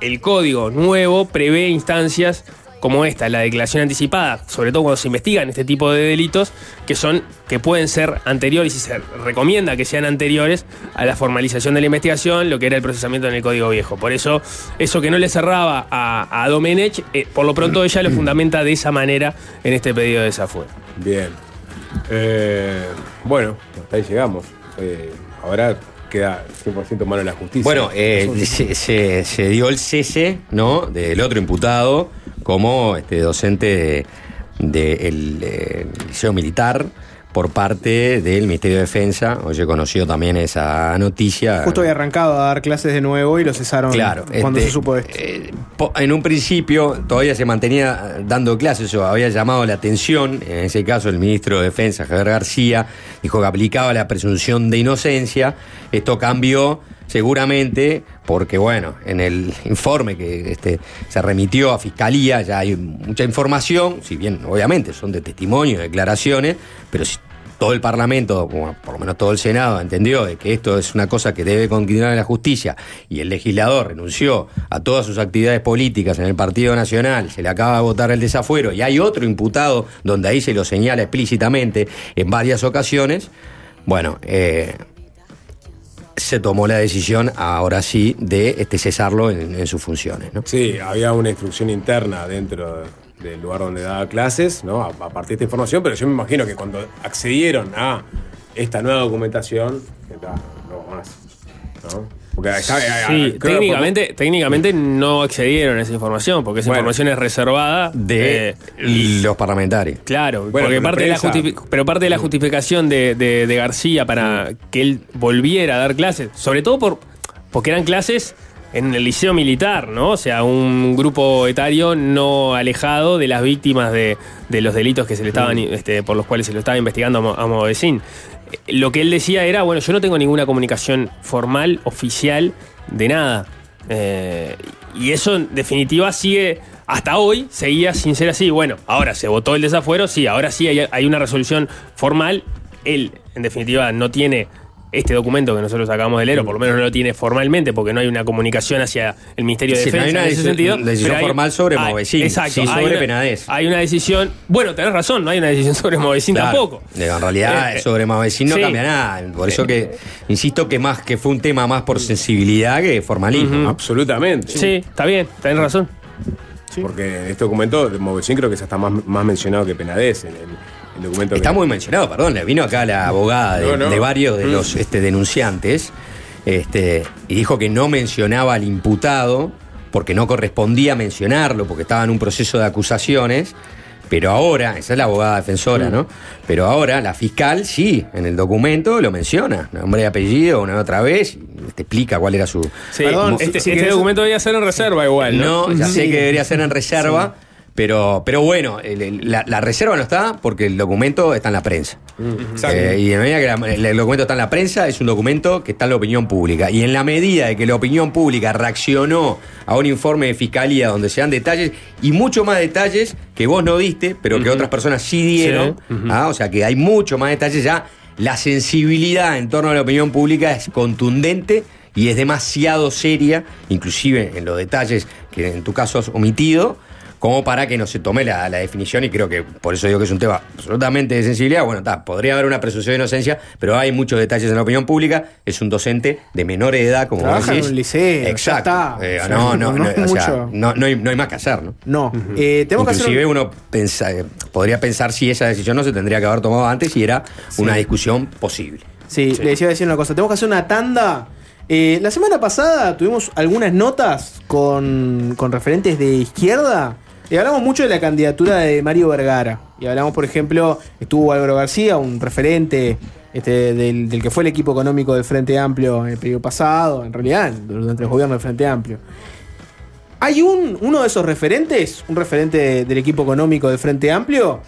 S11: el código nuevo prevé instancias como esta, la declaración anticipada, sobre todo cuando se investigan este tipo de delitos, que son, que pueden ser anteriores y se recomienda que sean anteriores a la formalización de la investigación, lo que era el procesamiento en el Código Viejo. Por eso, eso que no le cerraba a, a Domenech, eh, por lo pronto ella lo fundamenta de esa manera en este pedido de desafuero.
S8: Bien. Eh, bueno, hasta ahí llegamos. Eh, ahora queda 100% en mano de la justicia.
S10: Bueno, eh, se, se- se dio el cese, ¿no? Del otro imputado como este, docente del liceo militar por parte del Ministerio de Defensa. Hoy he conocido también esa noticia.
S12: Justo había arrancado a dar clases de nuevo y lo cesaron
S10: Claro,
S12: cuando
S10: este,
S12: se supo esto.
S10: Po- En un principio todavía se mantenía dando clases, o había llamado la atención, en ese caso el ministro de Defensa, Javier García, dijo que aplicaba la presunción de inocencia. Esto cambió seguramente porque, bueno, en el informe que este, se remitió a Fiscalía ya hay mucha información, si bien obviamente son de testimonio, declaraciones, pero si todo el Parlamento, por lo menos todo el Senado, entendió de que esto es una cosa que debe continuar en la justicia y el legislador renunció a todas sus actividades políticas en el Partido Nacional, se le acaba de votar el desafuero y hay otro imputado donde ahí se lo señala explícitamente en varias ocasiones, bueno, eh, se tomó la decisión ahora sí de este, cesarlo en, sus funciones. ¿no?
S8: Sí, había una instrucción interna dentro del lugar donde daba clases, ¿no? A, partir de esta información, pero yo me imagino que cuando accedieron a esta nueva documentación, no más. Porque está,
S11: Sí,
S8: creo que
S11: técnicamente, técnicamente no accedieron a esa información, porque esa
S8: Bueno.
S11: información es reservada
S10: De
S11: eh,
S10: los parlamentarios.
S11: Claro,
S8: Bueno,
S11: porque
S8: pero
S11: parte de la pero parte de la justificación de, de- de García para que él volviera a dar clases, sobre todo por porque eran clases en el liceo militar, ¿no? O sea, un grupo etario no alejado de las víctimas de, de los delitos que se le estaban, este, por los cuales se lo estaba investigando a, Mo- a Movesín. Lo que él decía era, bueno, yo no tengo ninguna comunicación formal, oficial, de nada. Eh, y eso en definitiva sigue, hasta hoy seguía sin ser así. Bueno, ahora se votó el desafuero, sí, ahora sí hay, hay una resolución formal. Él, en definitiva, no tiene este documento que nosotros acabamos de leer, o por lo menos no lo tiene formalmente, porque no hay una comunicación hacia el Ministerio de
S10: Sí, no
S11: Defensa
S10: hay una
S11: en ese sentido.
S10: decisión
S11: pero hay-
S10: formal sobre
S11: hay-
S10: Movesín,
S11: Exacto.
S10: sí
S11: hay
S10: sobre
S11: una-
S10: Penades.
S11: Hay una decisión. Bueno, tenés razón, no hay una decisión sobre Movesín
S10: Claro.
S11: tampoco.
S10: En realidad,
S11: Eh,
S10: sobre Mavecín no
S11: sí.
S10: cambia nada. Por eso que insisto que más que fue un tema más por sensibilidad que formalismo.
S8: Absolutamente.
S11: Sí, está bien, tenés razón.
S8: Porque en este documento de Movecín creo que ya está más, más mencionado que Penades en el, el documento.
S10: Está
S8: que-
S10: muy mencionado, perdón. le Vino acá la abogada de,
S8: No, no.
S10: de varios de
S8: Mm.
S10: los este, denunciantes este, y dijo que no mencionaba al imputado porque no correspondía mencionarlo, porque estaba en un proceso de acusaciones. Pero ahora, esa es la abogada defensora, ¿no? Pero ahora la fiscal sí, en el documento lo menciona, nombre y apellido una y otra vez, y te explica cuál era su.
S11: Sí,
S10: Perdón,
S11: este,
S10: si
S11: este
S10: querés-
S11: documento debería ser en reserva igual, ¿no?
S10: No, ya sé que debería ser en reserva, pero, pero bueno, el- el- la, la reserva no está porque el documento está en la prensa.
S8: Exacto.
S10: Eh, y en la medida que la- el, el documento está en la prensa, es un documento que está en la opinión pública. Y en la medida de que la opinión pública reaccionó a un informe de fiscalía donde se dan detalles y mucho más detalles que vos no diste, pero que otras personas sí dieron,
S11: Sí,
S10: ah, o sea que hay mucho más detalles ya. La sensibilidad en torno a la opinión pública es contundente y es demasiado seria, inclusive en los detalles que en tu caso has omitido, como para que no se tome la, la definición y creo que por eso digo que es un tema absolutamente de sensibilidad. Bueno, está, podría haber una presunción de inocencia, pero hay muchos detalles en la opinión pública. Es un docente de menor edad, como
S12: Trabaja
S10: vos decís.
S12: en un liceo,
S10: Exacto. Eh, no, no,
S12: no
S10: no,
S12: hay
S10: o sea,
S12: mucho.
S10: no, no hay, no hay más que hacer, ¿no?
S12: No. Eh, tenemos que hacer
S10: Inclusive
S12: un-
S10: uno pensa- eh, podría pensar si esa decisión no se tendría que haber tomado antes y era una discusión posible.
S12: Sí, les iba a decir una cosa. Tenemos que hacer una tanda. Eh, la semana pasada tuvimos algunas notas con, con referentes de izquierda. Y hablamos mucho de la candidatura de Mario Vergara. Y hablamos, por ejemplo, estuvo Álvaro García, un referente este, del, del que fue el equipo económico del Frente Amplio en el periodo pasado, en realidad, durante el gobierno del Frente Amplio. Hay un, uno de esos referentes, un referente del equipo económico del Frente Amplio,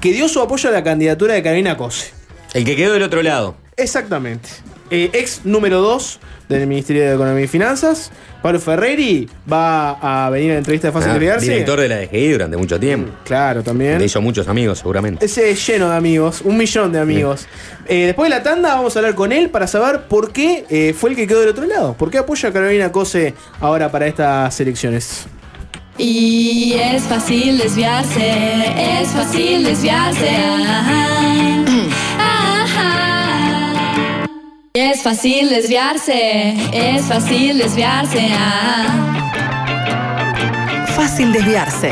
S12: que dio su apoyo a la candidatura de Carolina Cose.
S10: El que quedó del otro lado.
S12: Exactamente. Eh, ex número 2 del Ministerio de Economía y Finanzas. Pablo Ferreri va a venir a la entrevista de Fácil
S10: Ah, director de la DGI durante mucho tiempo.
S12: Claro, también.
S10: Le hizo muchos amigos, seguramente.
S12: Ese es lleno de amigos, un millón de amigos. Eh, después de la tanda vamos a hablar con él para saber por qué eh, fue el que quedó del otro lado. ¿Por qué apoya a Carolina Cose ahora para estas elecciones?
S1: Y es fácil desviarse, es fácil desviarse. Ajá. Es fácil desviarse, es fácil desviarse. ah.
S2: Fácil desviarse.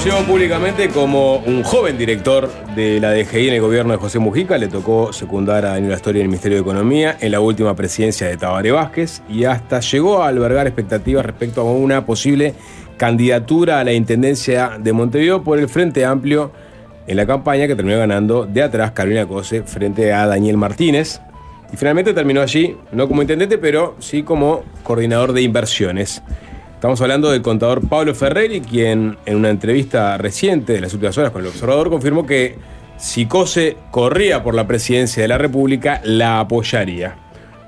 S8: Apareció públicamente como un joven director de la DGI en el gobierno de José Mujica. Le tocó secundar a Daniel Astori en el Ministerio de Economía en la última presidencia de Tabaré Vázquez y hasta llegó a albergar expectativas respecto a una posible candidatura a la intendencia de Montevideo por el Frente Amplio en la campaña que terminó ganando de atrás Carolina Cose frente a Daniel Martínez. Y finalmente terminó allí, no como intendente, pero sí como coordinador de inversiones. Estamos hablando del contador Pablo Ferreri, quien en una entrevista reciente de las últimas horas con el observador confirmó que si Cose corría por la presidencia de la República, la apoyaría.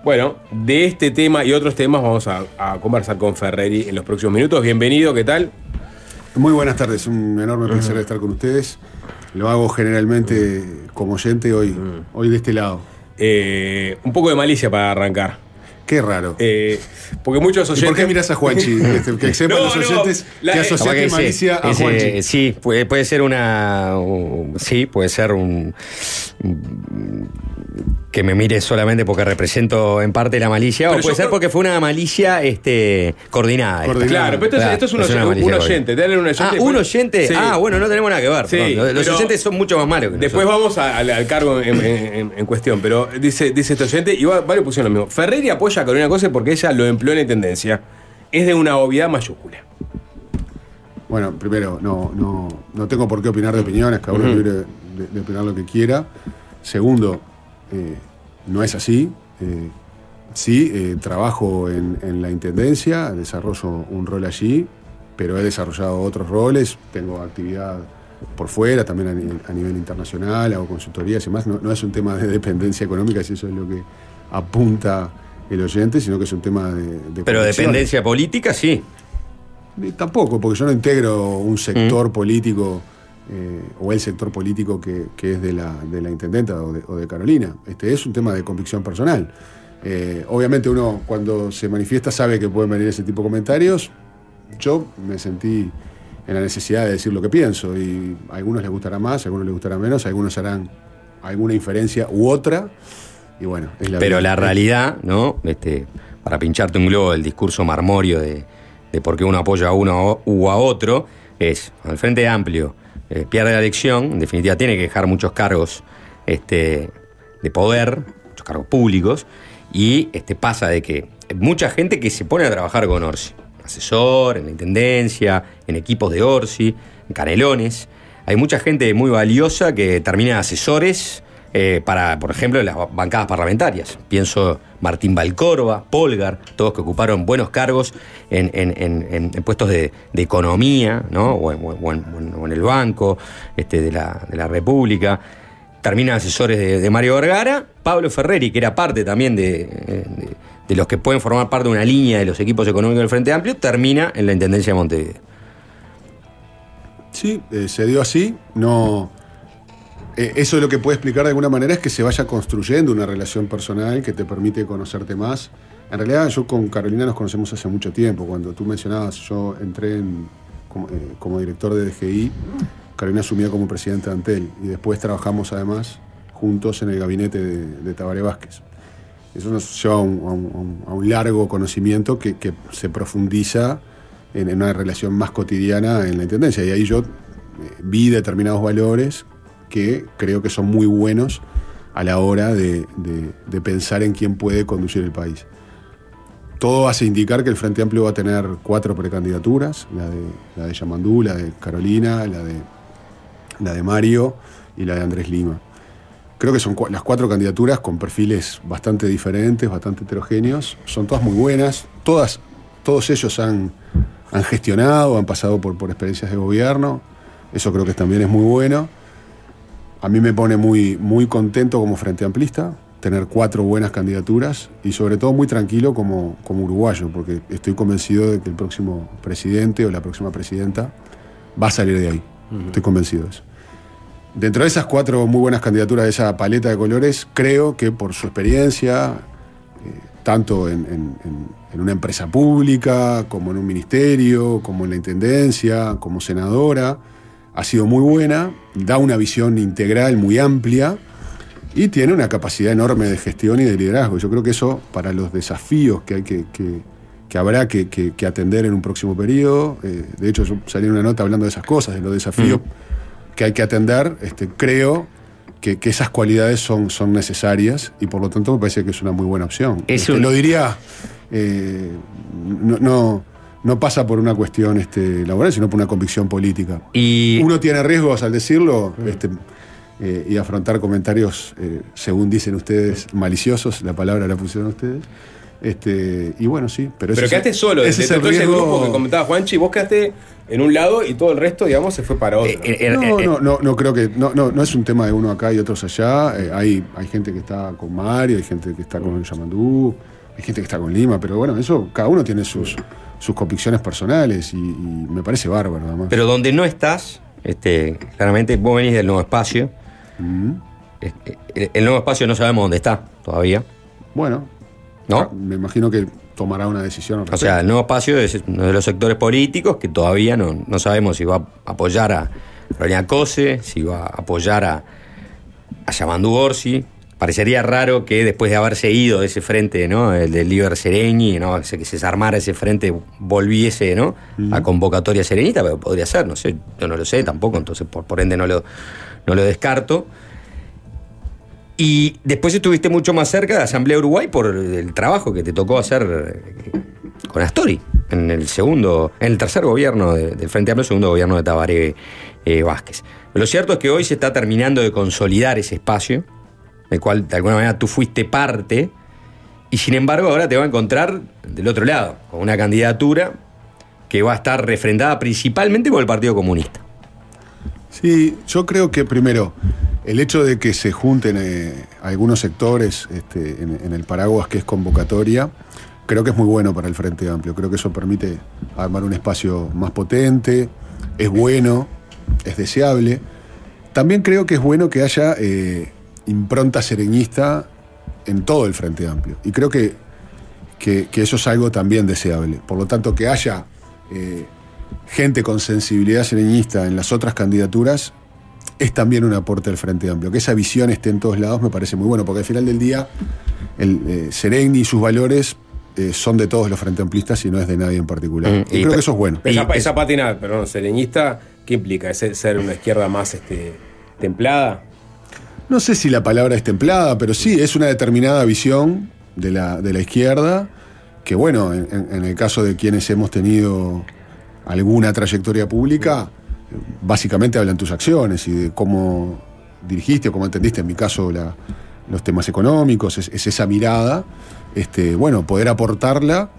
S8: Bueno, de este tema y otros temas vamos a, a conversar con Ferreri en los próximos minutos. Bienvenido, ¿qué tal?
S18: Muy buenas tardes, un enorme placer estar con ustedes. Lo hago generalmente como oyente hoy, hoy de este lado.
S8: Eh, un poco de malicia para arrancar.
S18: Qué raro.
S8: Eh, porque muchos
S18: ¿Y
S8: oyentes.
S18: por qué miras a Juanchi? Este, que sepan
S8: No,
S18: los
S8: no,
S18: oyentes
S8: la-
S18: que
S8: eh,
S18: asociaste malicia
S10: ese-
S18: a
S10: ese-
S18: Juanchi.
S10: Sí, puede, puede ser una. un- sí, puede ser un. un- que me mire solamente porque represento en parte la malicia,
S8: Pero
S10: o puede ser
S8: creo-
S10: porque fue una malicia este, coordinada.
S8: Claro, pero esto, es-
S10: Claro,
S8: esto es un,
S10: es una
S8: un oyente. Dale un oyente.
S10: Ah, un oyente.
S8: Sí.
S10: Ah, bueno, no tenemos nada que ver.
S8: Sí.
S10: Los oyentes son mucho más malos que
S8: Después
S10: nosotros.
S8: vamos a- al, al cargo en, en- en- en cuestión, pero dice, dice este oyente, y va- varios pusieron lo mismo. Ferreri apoya a Carolina Cose porque ella lo empleó en la intendencia. Es de una obviedad mayúscula.
S18: Bueno, primero, no, no, no tengo por qué opinar de opiniones, cada uno es
S8: Ujú.
S18: libre de, de opinar lo que quiera. Segundo, eh, no es así. Eh, sí, eh, trabajo en, en la intendencia, desarrollo un rol allí, pero he desarrollado otros roles, tengo actividad por fuera, también a, ni- a nivel internacional, hago consultorías y más. No, no es un tema de dependencia económica, si eso es lo que apunta el oyente, sino que es un tema de... de
S10: Pero dependencia política, sí.
S18: Tampoco, porque yo no integro un sector político eh, o el sector político que, que es de la, de la intendenta o de, o de Carolina. Este es un tema de convicción personal. Eh, obviamente uno cuando se manifiesta sabe que pueden venir ese tipo de comentarios. Yo me sentí en la necesidad de decir lo que pienso y a algunos les gustará más, a algunos les gustará menos, a algunos harán alguna inferencia u otra. Y bueno, es la
S10: Pero
S18: vida.
S10: la realidad, ¿no? Este, para pincharte un globo, el discurso marmorio de, de por qué uno apoya a uno u a otro, es al Frente Amplio eh, pierde la elección, en definitiva tiene que dejar muchos cargos este, de poder, muchos cargos públicos, y este, pasa de que mucha gente que se pone a trabajar con Orsi, asesor, en la intendencia, en equipos de Orsi, en canelones, hay mucha gente muy valiosa que termina asesores eh, para, por ejemplo, las bancadas parlamentarias. Pienso Martín Valcorba, Polgar, todos que ocuparon buenos cargos en, puestos de, economía, ¿no? O en, el banco este, de, la, de la República. Terminan asesores de, Mario Vergara, Pablo Ferreri, que era parte también de, eh, de- de los que pueden formar parte de una línea de los equipos económicos del Frente Amplio, termina en la Intendencia de Montevideo.
S18: Sí, eh, se dio así. No. Eh, eso lo que puede explicar de alguna manera es que se vaya construyendo una relación personal que te permite conocerte más. En realidad, yo con Carolina nos conocemos hace mucho tiempo. Cuando tú mencionabas, yo entré eh, como director de DGI, Carolina asumía como presidente de Antel y después trabajamos además juntos en el gabinete de, de Tabaré Vázquez. Eso nos lleva a un, largo conocimiento que, se profundiza en, en una relación más cotidiana en la Intendencia. Y ahí yo eh, vi determinados valores que creo que son muy buenos a la hora de, de- pensar en quién puede conducir el país. Todo hace indicar que el Frente Amplio va a tener cuatro precandidaturas, la de, la de Yamandú, la de Carolina, la de, la de Mario y la de Andrés Lima. Creo que son las cuatro candidaturas con perfiles bastante diferentes, bastante heterogéneos. Son todas muy buenas. Todas, todos ellos han, han gestionado, han pasado por, por experiencias de gobierno. Eso creo que también es muy bueno. A mí me pone muy, muy contento como Frente Amplista tener cuatro buenas candidaturas y sobre todo muy tranquilo como, como uruguayo, porque estoy convencido de que el próximo presidente o la próxima presidenta va a salir de ahí. Estoy convencido de eso. Dentro de esas cuatro muy buenas candidaturas de esa paleta de colores, creo que por su experiencia, eh, tanto en, en- en- en una empresa pública, como en un ministerio, como en la intendencia, como senadora, ha sido muy buena, da una visión integral muy amplia y tiene una capacidad enorme de gestión y de liderazgo. Yo creo que eso, para los desafíos que hay que, que- que habrá que, atender en un próximo periodo, eh, de hecho yo salí en una nota hablando de esas cosas, de los desafíos que hay que atender, este, creo que, que esas cualidades son, son necesarias y por lo tanto me parece que es una muy buena opción.
S10: Es
S18: Este,
S10: un-
S18: Lo diría, eh, no, no, no pasa por una cuestión este, laboral, sino por una convicción política.
S10: Y
S18: Uno tiene riesgos al decirlo este, eh, y afrontar comentarios, eh, según dicen ustedes, maliciosos, la palabra la pusieron ustedes. Este, y bueno, sí, pero,
S8: Pero quedaste
S18: es-
S8: solo,
S18: ese es el
S8: todo ese grupo que comentaba Juanchi, vos quedaste en un lado y todo el resto, digamos, se fue para otro.
S10: Eh,
S18: No, no, no, no creo que. No, no, no es un tema de uno acá y otros allá. Eh, hay, hay gente que está con Mario, hay gente que está con Yamandú, hay gente que está con Lima, pero bueno, eso cada uno tiene sus, sus convicciones personales y, y me parece bárbaro, además.
S10: Pero donde no estás, este, claramente vos venís del nuevo espacio. Este, el, el nuevo espacio no sabemos dónde está todavía.
S18: Bueno,
S10: ¿no?
S18: me imagino que tomará una decisión al
S10: O sea, el nuevo espacio es uno de los sectores políticos que todavía no, no sabemos si va a apoyar a Carolina Cose, si va a apoyar a, a Yamandu Orsi. Parecería raro que después de haberse ido de ese frente, ¿no? El del líder Sereñi, ¿no? Que se- desarmara ese frente, volviese, ¿no? A convocatoria serenita, pero podría ser, no sé, yo no lo sé tampoco, entonces por, por ende no lo, no lo descarto. Y después estuviste mucho más cerca de Asamblea Uruguay por el trabajo que te tocó hacer eh, con Astori en el segundo, en el tercer gobierno de- del Frente Amplio, segundo gobierno de Tabaré eh, Vázquez. Lo cierto es que hoy se está terminando de consolidar ese espacio, del cual de alguna manera tú fuiste parte, y sin embargo ahora te va a encontrar del otro lado, con una candidatura que va a estar refrendada principalmente por el Partido Comunista.
S18: Sí, yo creo que primero, el hecho de que se junten eh, algunos sectores este, en, el paraguas que es convocatoria, creo que es muy bueno para el Frente Amplio. Creo que eso permite armar un espacio más potente, es bueno, es deseable. También creo que es bueno que haya eh, impronta sereñista en todo el Frente Amplio. Y creo que, que- que eso es algo también deseable. Por lo tanto, que haya eh, gente con sensibilidad sereñista en las otras candidaturas es también un aporte del Frente Amplio. Que esa visión esté en todos lados me parece muy bueno, porque al final del día el eh, Sereni y sus valores eh, son de todos los Frente Amplistas y no es de nadie en particular.
S8: Mm,
S18: y, creo que eso es bueno.
S8: Esa, esa patina, perdón, sereñista, ¿qué implica? ¿Es ser- ser una izquierda más este, templada?
S18: No sé si la palabra es templada, pero sí, es una determinada visión de la, de la izquierda, que bueno, en, el caso de quienes hemos tenido alguna trayectoria pública, básicamente hablan tus acciones y de cómo dirigiste o cómo entendiste, en mi caso, los temas económicos, es, es esa mirada, este, bueno, poder aportarla.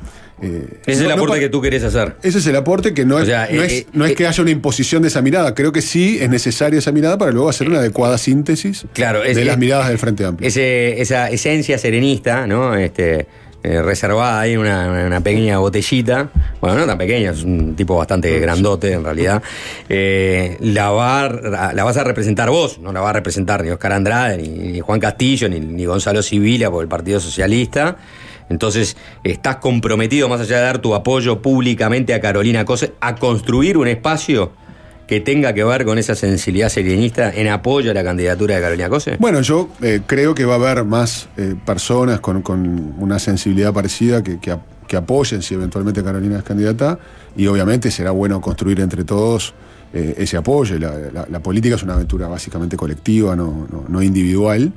S18: Eh,
S10: Ese es el
S18: no-
S10: aporte que tú querés hacer.
S18: ese es el aporte que no,
S10: O
S18: es,
S10: sea,
S18: no,
S10: eh,
S18: es,
S10: eh,
S18: es
S10: eh,
S18: que haya una imposición de esa mirada. Creo que sí es necesaria esa mirada para luego hacer una adecuada síntesis
S10: Claro, es-
S18: de las miradas del Frente Amplio.
S10: Ese- esa esencia serenista, ¿no? Este, reservada ahí en una, una pequeña botellita, bueno, no tan pequeña, es un tipo bastante grandote en realidad, la, va, a- la vas a representar vos, no la va a representar ni Oscar Andrade, ni, ni Juan Castillo, ni, ni Gonzalo Sibila por el Partido Socialista. Entonces, estás comprometido, más allá de dar tu apoyo públicamente a Carolina Cose, a construir un espacio que tenga que ver con esa sensibilidad serenista en apoyo a la candidatura de Carolina Cose?
S18: Bueno, yo eh, creo que va a haber más eh, personas con, una sensibilidad parecida que, que ap- que apoyen si eventualmente Carolina es candidata y obviamente será bueno construir entre todos eh, ese apoyo. La, política es una aventura básicamente colectiva, no- no individual.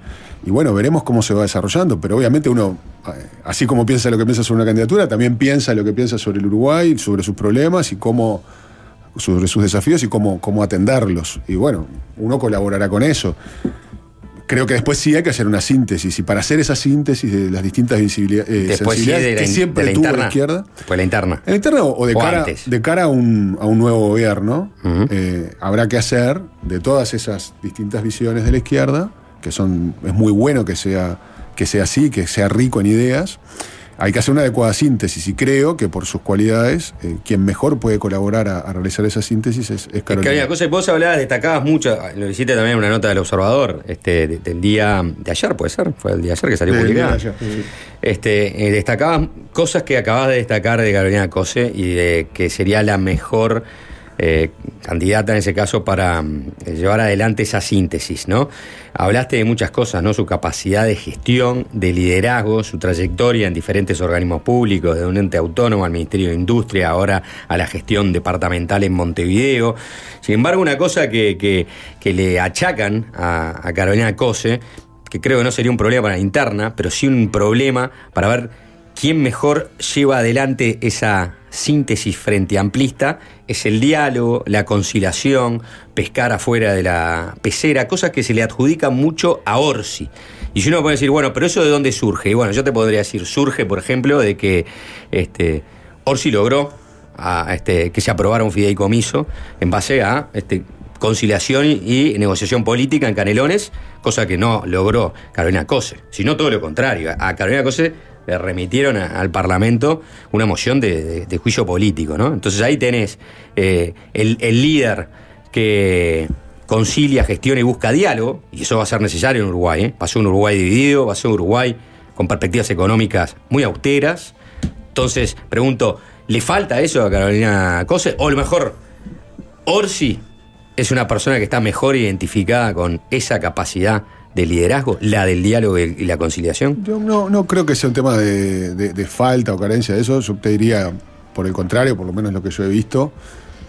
S18: Y bueno, veremos cómo se va desarrollando, pero obviamente uno, eh, así como piensa lo que piensa sobre una candidatura, también piensa lo que piensa sobre el Uruguay, sobre sus problemas y cómo sobre sus desafíos y cómo, cómo atenderlos. Y bueno, uno colaborará con eso. Creo que después sí hay que hacer una síntesis. Y para hacer esa síntesis de las distintas visibilidades,
S10: Después sí de la,
S18: que siempre
S10: de la
S18: tuvo
S10: interna.
S18: la izquierda.
S10: Pues la interna.
S18: En la interna o de
S10: O
S18: cara,
S10: antes.
S18: de cara a, un, a un nuevo gobierno, eh, habrá que hacer de todas esas distintas visiones de la izquierda, que son, es muy bueno que sea, que sea así, que sea rico en ideas, hay que hacer una adecuada síntesis y creo que por sus cualidades, eh, quien mejor puede colaborar a, a realizar esa síntesis es, es
S10: Es que
S18: Carolina.
S10: cosa que vos hablabas, destacabas mucho, lo hiciste también en una nota del observador, este, de- del día de ayer, puede ser, fue el día de ayer que salió publicada.
S18: sí.
S10: Este, eh, destacabas cosas que acabas de destacar de Carolina Cose y de que sería la mejor eh, candidata en ese caso para mm, llevar adelante esa síntesis, ¿no? Hablaste de muchas cosas, ¿no? Su capacidad de gestión, de liderazgo, su trayectoria en diferentes organismos públicos, de un ente autónomo al Ministerio de Industria, ahora a la gestión departamental en Montevideo. Sin embargo, una cosa que, que- le achacan a, a Carolina Cose, que creo que no sería un problema para la interna, pero sí un problema para ver quién mejor lleva adelante esa síntesis frente amplista, es el diálogo, la conciliación, pescar afuera de la pecera, cosas que se le adjudican mucho a Orsi. Y si uno puede decir, bueno, pero eso de dónde surge? Y bueno, yo te podría decir, surge, por ejemplo, de que este, Orsi logró este, que se aprobara un fideicomiso en base a este, conciliación y negociación política en Canelones, cosa que no logró Carolina Cose, sino todo lo contrario. A Carolina Cose le remitieron al Parlamento una moción de, juicio político, ¿no? Entonces ahí tenés eh, el, el líder que concilia, gestiona y busca diálogo, y eso va a ser necesario en Uruguay, ¿eh? Va a ser un Uruguay dividido, va a ser un Uruguay con perspectivas económicas muy austeras. Entonces, pregunto, ¿le falta eso a Carolina Cose? O a lo mejor, Orsi es una persona que está mejor identificada con esa capacidad de liderazgo, la del diálogo y la conciliación.
S18: Yo no, no creo que sea un tema de, falta o carencia de eso. Yo te diría, por el contrario, por lo menos lo que yo he visto.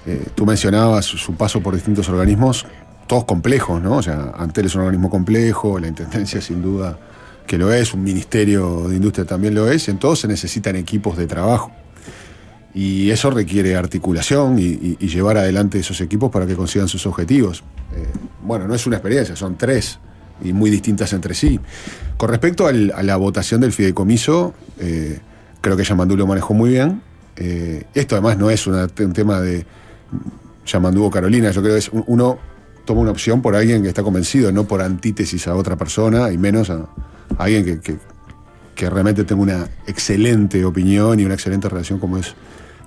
S18: eh, tú mencionabas su, paso por distintos organismos, todos complejos, ¿no? O sea, Antel es un organismo complejo, la Intendencia sin duda que lo es, un Ministerio de Industria también lo es, en todos se necesitan equipos de trabajo. Y eso requiere articulación y llevar adelante esos equipos para que consigan sus objetivos. Eh, bueno, no es una experiencia, son tres y muy distintas entre sí. Con respecto al- a la votación del fideicomiso, eh, creo que Yamandú lo manejó muy bien. Eh, esto además no es un tema de Yamandú o Carolina, yo creo que es un- uno toma una opción por alguien que está convencido, no por antítesis a otra persona y menos a, alguien que realmente tenga una excelente opinión y una excelente relación como es,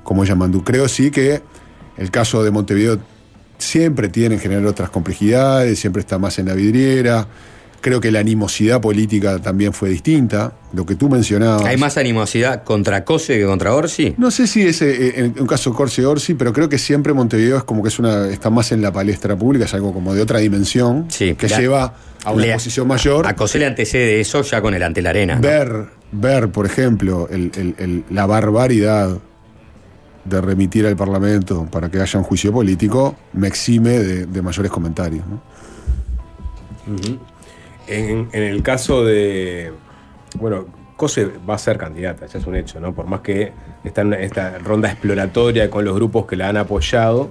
S18: como es Yamandú. Creo sí que el caso de Montevideo siempre tiene en general otras complejidades, siempre está más en la vidriera. Creo que la animosidad política también fue distinta, lo que tú mencionabas.
S10: ¿Hay más animosidad contra Cose que contra Orsi?
S18: No sé si es eh, en un caso Corse Orsi, pero creo que siempre Montevideo es como que es una está más en la palestra pública, es algo como de otra dimensión que
S10: la-
S18: lleva a una
S10: le-
S18: posición mayor.
S10: A Cose le antecede eso ya con el ante la arena. ¿no?
S18: Ver, ver, por ejemplo, el- el- el- la barbaridad de remitir al Parlamento para que haya un juicio político me exime de, de mayores comentarios.
S8: en, en el caso de. Bueno, Cose va a ser candidata, ya es un hecho, ¿no? Por más que está en esta ronda exploratoria con los grupos que la han apoyado,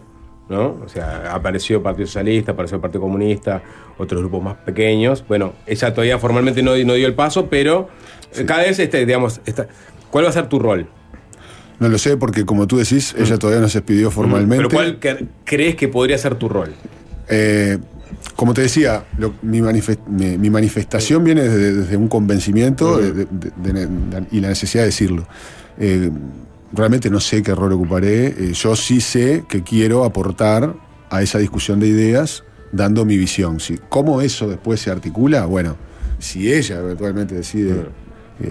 S8: ¿no? O sea, apareció el Partido Socialista, apareció el Partido Comunista, otros grupos más pequeños. Bueno, ella todavía formalmente no, no dio el paso, pero cada vez, este, digamos, está- ¿cuál va a ser tu rol?
S18: No lo sé porque, como tú decís, ella todavía no se despidió formalmente.
S8: Pero ¿cuál cre- crees que podría ser tu rol?
S18: Eh, como te decía, lo- mi, manifest- mi- mi manifestación viene desde, desde un convencimiento de- de- de- de- de- y la necesidad de decirlo. Eh, realmente no sé qué rol ocuparé. eh, yo sí sé que quiero aportar a esa discusión de ideas dando mi visión. Si, ¿Cómo eso después se articula? Bueno, si ella eventualmente decide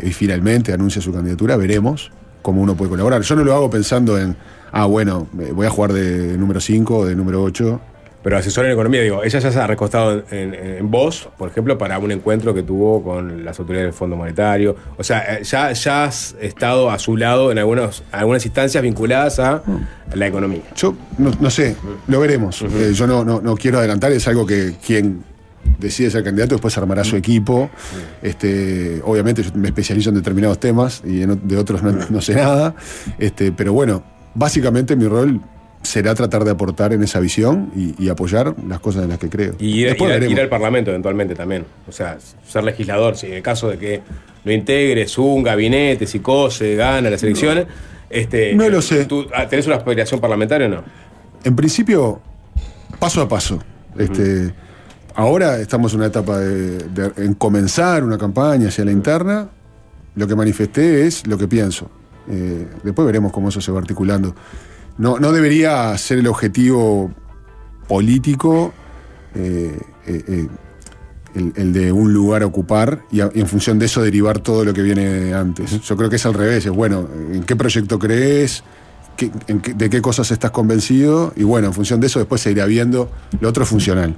S18: y finalmente anuncia su candidatura, veremos cómo uno puede colaborar. Yo no lo hago pensando en, ah, bueno, voy a jugar de número 5 o de número 8.
S8: Pero asesor en economía, digo, ella ya se ha recostado en, en- en vos, por ejemplo, para un encuentro que tuvo con las autoridades del Fondo Monetario. O sea, eh, ya, ya has estado a su lado en algunos, algunas instancias vinculadas a la economía.
S18: Yo no, no sé, lo veremos. Eh, yo no, no, no quiero adelantar, es algo que quien decide ser candidato después armará su equipo. Este, obviamente yo me especializo en determinados temas y de otros no, no sé nada. Este, pero bueno, básicamente mi rol será tratar de aportar en esa visión y, y apoyar las cosas en las que creo.
S8: Y ir,
S18: Después
S8: ir- ir al Parlamento eventualmente también. O sea, ser legislador, si en el caso de que lo integres un gabinete, si cose, gana las elecciones. Este,
S18: No lo sé.
S8: ¿tú, ah, ¿Tenés una aspiración parlamentaria o no?
S18: En principio, paso a paso. Este, ahora estamos en una etapa de, de- en comenzar una campaña hacia la interna. Lo que manifesté es lo que pienso. Eh, después veremos cómo eso se va articulando. No, debería ser el objetivo político eh, eh, el, de un lugar ocupar y, en función de eso derivar todo lo que viene antes. Yo creo que es al revés. Es bueno, ¿en qué proyecto crees? ¿Qué- en qué- ¿De qué cosas estás convencido? Y bueno, en función de eso después se irá viendo lo otro es funcional.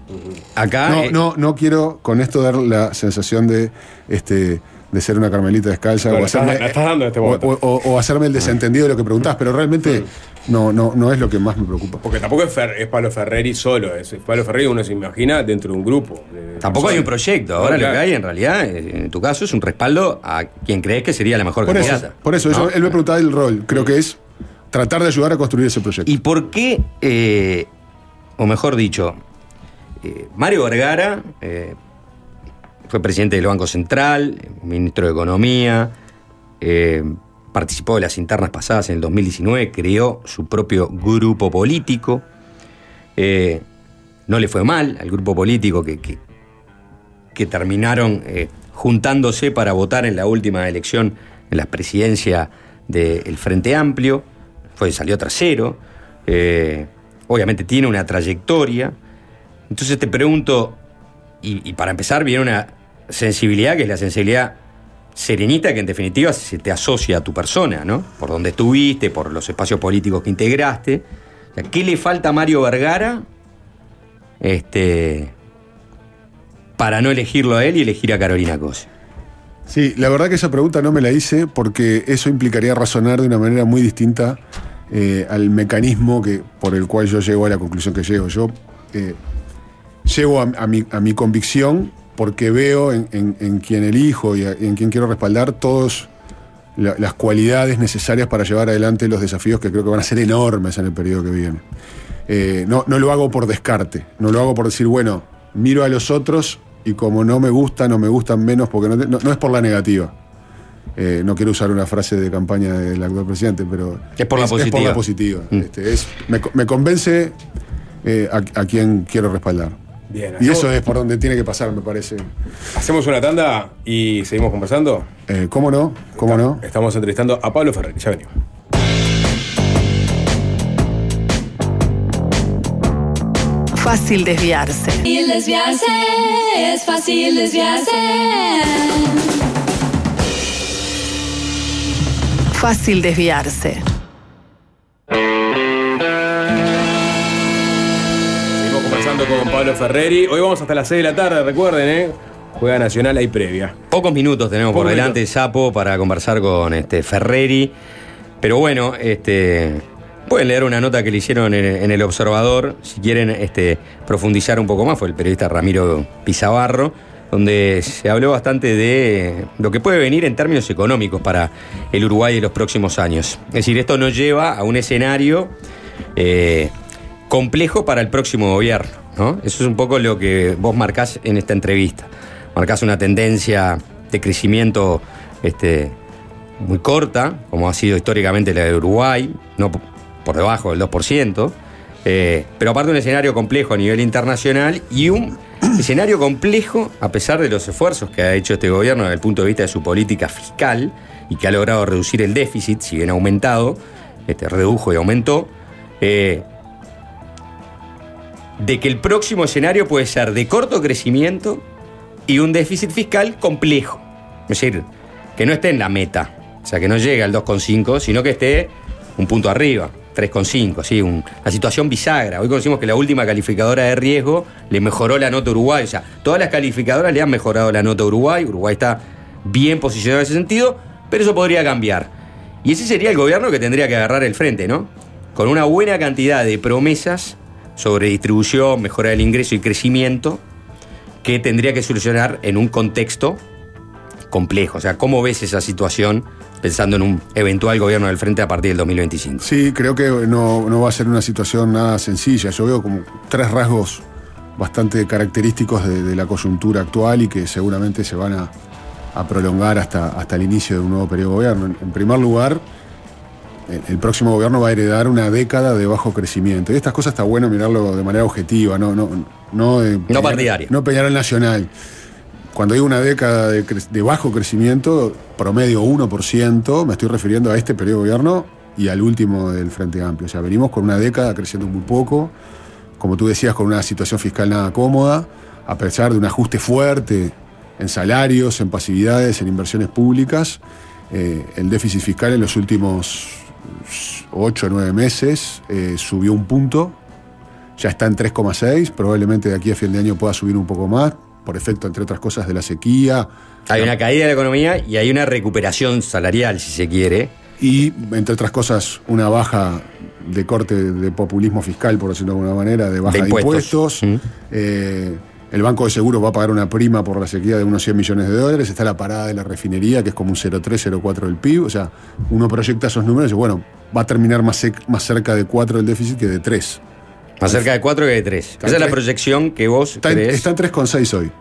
S10: Acá.
S18: No,
S10: eh,
S18: no, no quiero con esto dar la sensación de este de ser una carmelita descalza
S8: Bueno,
S18: o, hacerme,
S8: la estás dando este
S18: o-
S8: momento.
S18: o- hacerme el desentendido de lo que preguntás, pero realmente no, no, no es lo que más me preocupa.
S8: Porque tampoco es, Fer- es Pablo Ferreri solo. Es, Pablo Ferreri uno se imagina dentro de un grupo. de
S10: Tampoco hay un proyecto. Ahora lo que hay en realidad, en tu caso, es un respaldo a quien crees que sería la mejor
S18: Por eso,
S10: candidata.
S18: por eso
S10: ¿no?
S18: yo- él me preguntaba el rol. Creo que es tratar de ayudar a construir ese proyecto.
S10: ¿Y por qué, eh, o mejor dicho, eh, Mario Vergara eh, fue presidente del Banco Central, ministro de Economía, eh, participó de las internas pasadas en el 2019, creó su propio grupo político, no le fue mal al grupo político que, que- terminaron juntándose para votar en la última elección en la presidencia del Frente Amplio, fue, salió trasero, obviamente tiene una trayectoria. Entonces te pregunto, y, para empezar viene una sensibilidad que es la sensibilidad serenita que en definitiva se te asocia a tu persona, ¿no? Por donde estuviste, por los espacios políticos que integraste. ¿Qué le falta a Mario Vergara este, para no elegirlo a él y elegir a Carolina Cosa?
S18: Sí, la verdad que esa pregunta no me la hice porque eso implicaría razonar de una manera muy distinta eh, al mecanismo que, por el cual yo llego a la conclusión que llego. Yo eh, llego a, a mi, a mi convicción porque veo en, en- en quien elijo y a- en quien quiero respaldar todas las cualidades necesarias para llevar adelante los desafíos que creo que van a ser enormes en el periodo que viene. Eh, no, no lo hago por descarte, no lo hago por decir, bueno, miro a los otros y como no me gustan o me gustan menos, porque no, te- no- no es por la negativa. Eh, no quiero usar una frase de campaña del actual presidente, pero
S10: Es por la positiva.
S18: la positiva.
S10: Mm.
S18: Este, es- me, co- me convence eh, a, a quien quiero respaldar.
S8: Bien,
S18: Y eso es por donde tiene que pasar, me parece.
S8: Hacemos una tanda y seguimos conversando.
S18: Eh, ¿Cómo no? ¿Cómo no?
S8: Estamos entrevistando a Pablo Ferreri. Ya venimos.
S2: Fácil desviarse.
S1: Fácil desviarse, es fácil desviarse.
S2: Fácil desviarse.
S8: Con Pablo Ferreri. Hoy vamos hasta las 6 de la tarde, recuerden, ¿eh? Juega Nacional, hay previa.
S10: Pocos minutos tenemos por delante, Sapo, para conversar con este Ferreri. Pero bueno, este, pueden leer una nota que le hicieron en, en El Observador, si quieren este, profundizar un poco más, fue el periodista Ramiro Pizabarro, donde se habló bastante de lo que puede venir en términos económicos para el Uruguay en los próximos años. Es decir, esto nos lleva a un escenario eh, complejo para el próximo gobierno. ¿No? Eso es un poco lo que vos marcás en esta entrevista. Marcás una tendencia de crecimiento este, muy corta, como ha sido históricamente la de Uruguay, no por debajo del 2%, eh, pero aparte un escenario complejo a nivel internacional y un escenario complejo a pesar de los esfuerzos que ha hecho este gobierno desde el punto de vista de su política fiscal y que ha logrado reducir el déficit, si bien aumentado, este, redujo y aumentó, eh, de que el próximo escenario puede ser de corto crecimiento y un déficit fiscal complejo. Es decir, que no esté en la meta, o sea, que no llegue al 2,5, sino que esté un punto arriba, 3,5, ¿sí? Un- una situación bisagra. Hoy conocimos que la última calificadora de riesgo le mejoró la nota a Uruguay, o sea, todas las calificadoras le han mejorado la nota a Uruguay, Uruguay está bien posicionado en ese sentido, pero eso podría cambiar. Y ese sería el gobierno que tendría que agarrar el frente, ¿no? Con una buena cantidad de promesas sobre distribución, mejora del ingreso y crecimiento que tendría que solucionar en un contexto complejo. O sea, ¿cómo ves esa situación pensando en un eventual gobierno del frente a partir del 2025.
S18: Sí, creo que no, no va a ser una situación nada sencilla. Yo veo como tres rasgos bastante característicos de, la coyuntura actual y que seguramente se van a, prolongar hasta, hasta el inicio de un nuevo periodo de gobierno. En primer lugar, el, el próximo gobierno va a heredar una década de bajo crecimiento. Y estas cosas está bueno mirarlo de manera objetiva, no, no, no, de
S10: No partidaria.
S18: No Peñarol Nacional. Cuando digo una década de bajo crecimiento, promedio 1%, me estoy refiriendo a este periodo de gobierno y al último del Frente Amplio. O sea, venimos con una década creciendo muy poco, como tú decías, con una situación fiscal nada cómoda, a pesar de un ajuste fuerte en salarios, en pasividades, en inversiones públicas. eh, el déficit fiscal en los últimos 8 o 9 meses eh, subió un punto, ya está en 3,6, probablemente de aquí a fin de año pueda subir un poco más, por efecto, entre otras cosas, de la sequía.
S10: Hay una caída de la economía y hay una recuperación salarial, si se quiere.
S18: Y, entre otras cosas, una baja de corte de populismo fiscal, por decirlo de alguna manera, de baja de
S10: De
S18: impuestos.
S10: impuestos.
S18: Eh, el Banco de Seguros va a pagar una prima por la sequía de unos 100 millones de dólares. Está la parada de la refinería, que es como un 0,3, 0,4 del PIB. O sea, uno proyecta esos números y, bueno, va a terminar más, cerca de 4 del déficit que de 3.
S10: Más cerca de 4 que de 3. Esa es la proyección que vos
S18: Está en,
S10: crees.
S18: está en 3,6 hoy.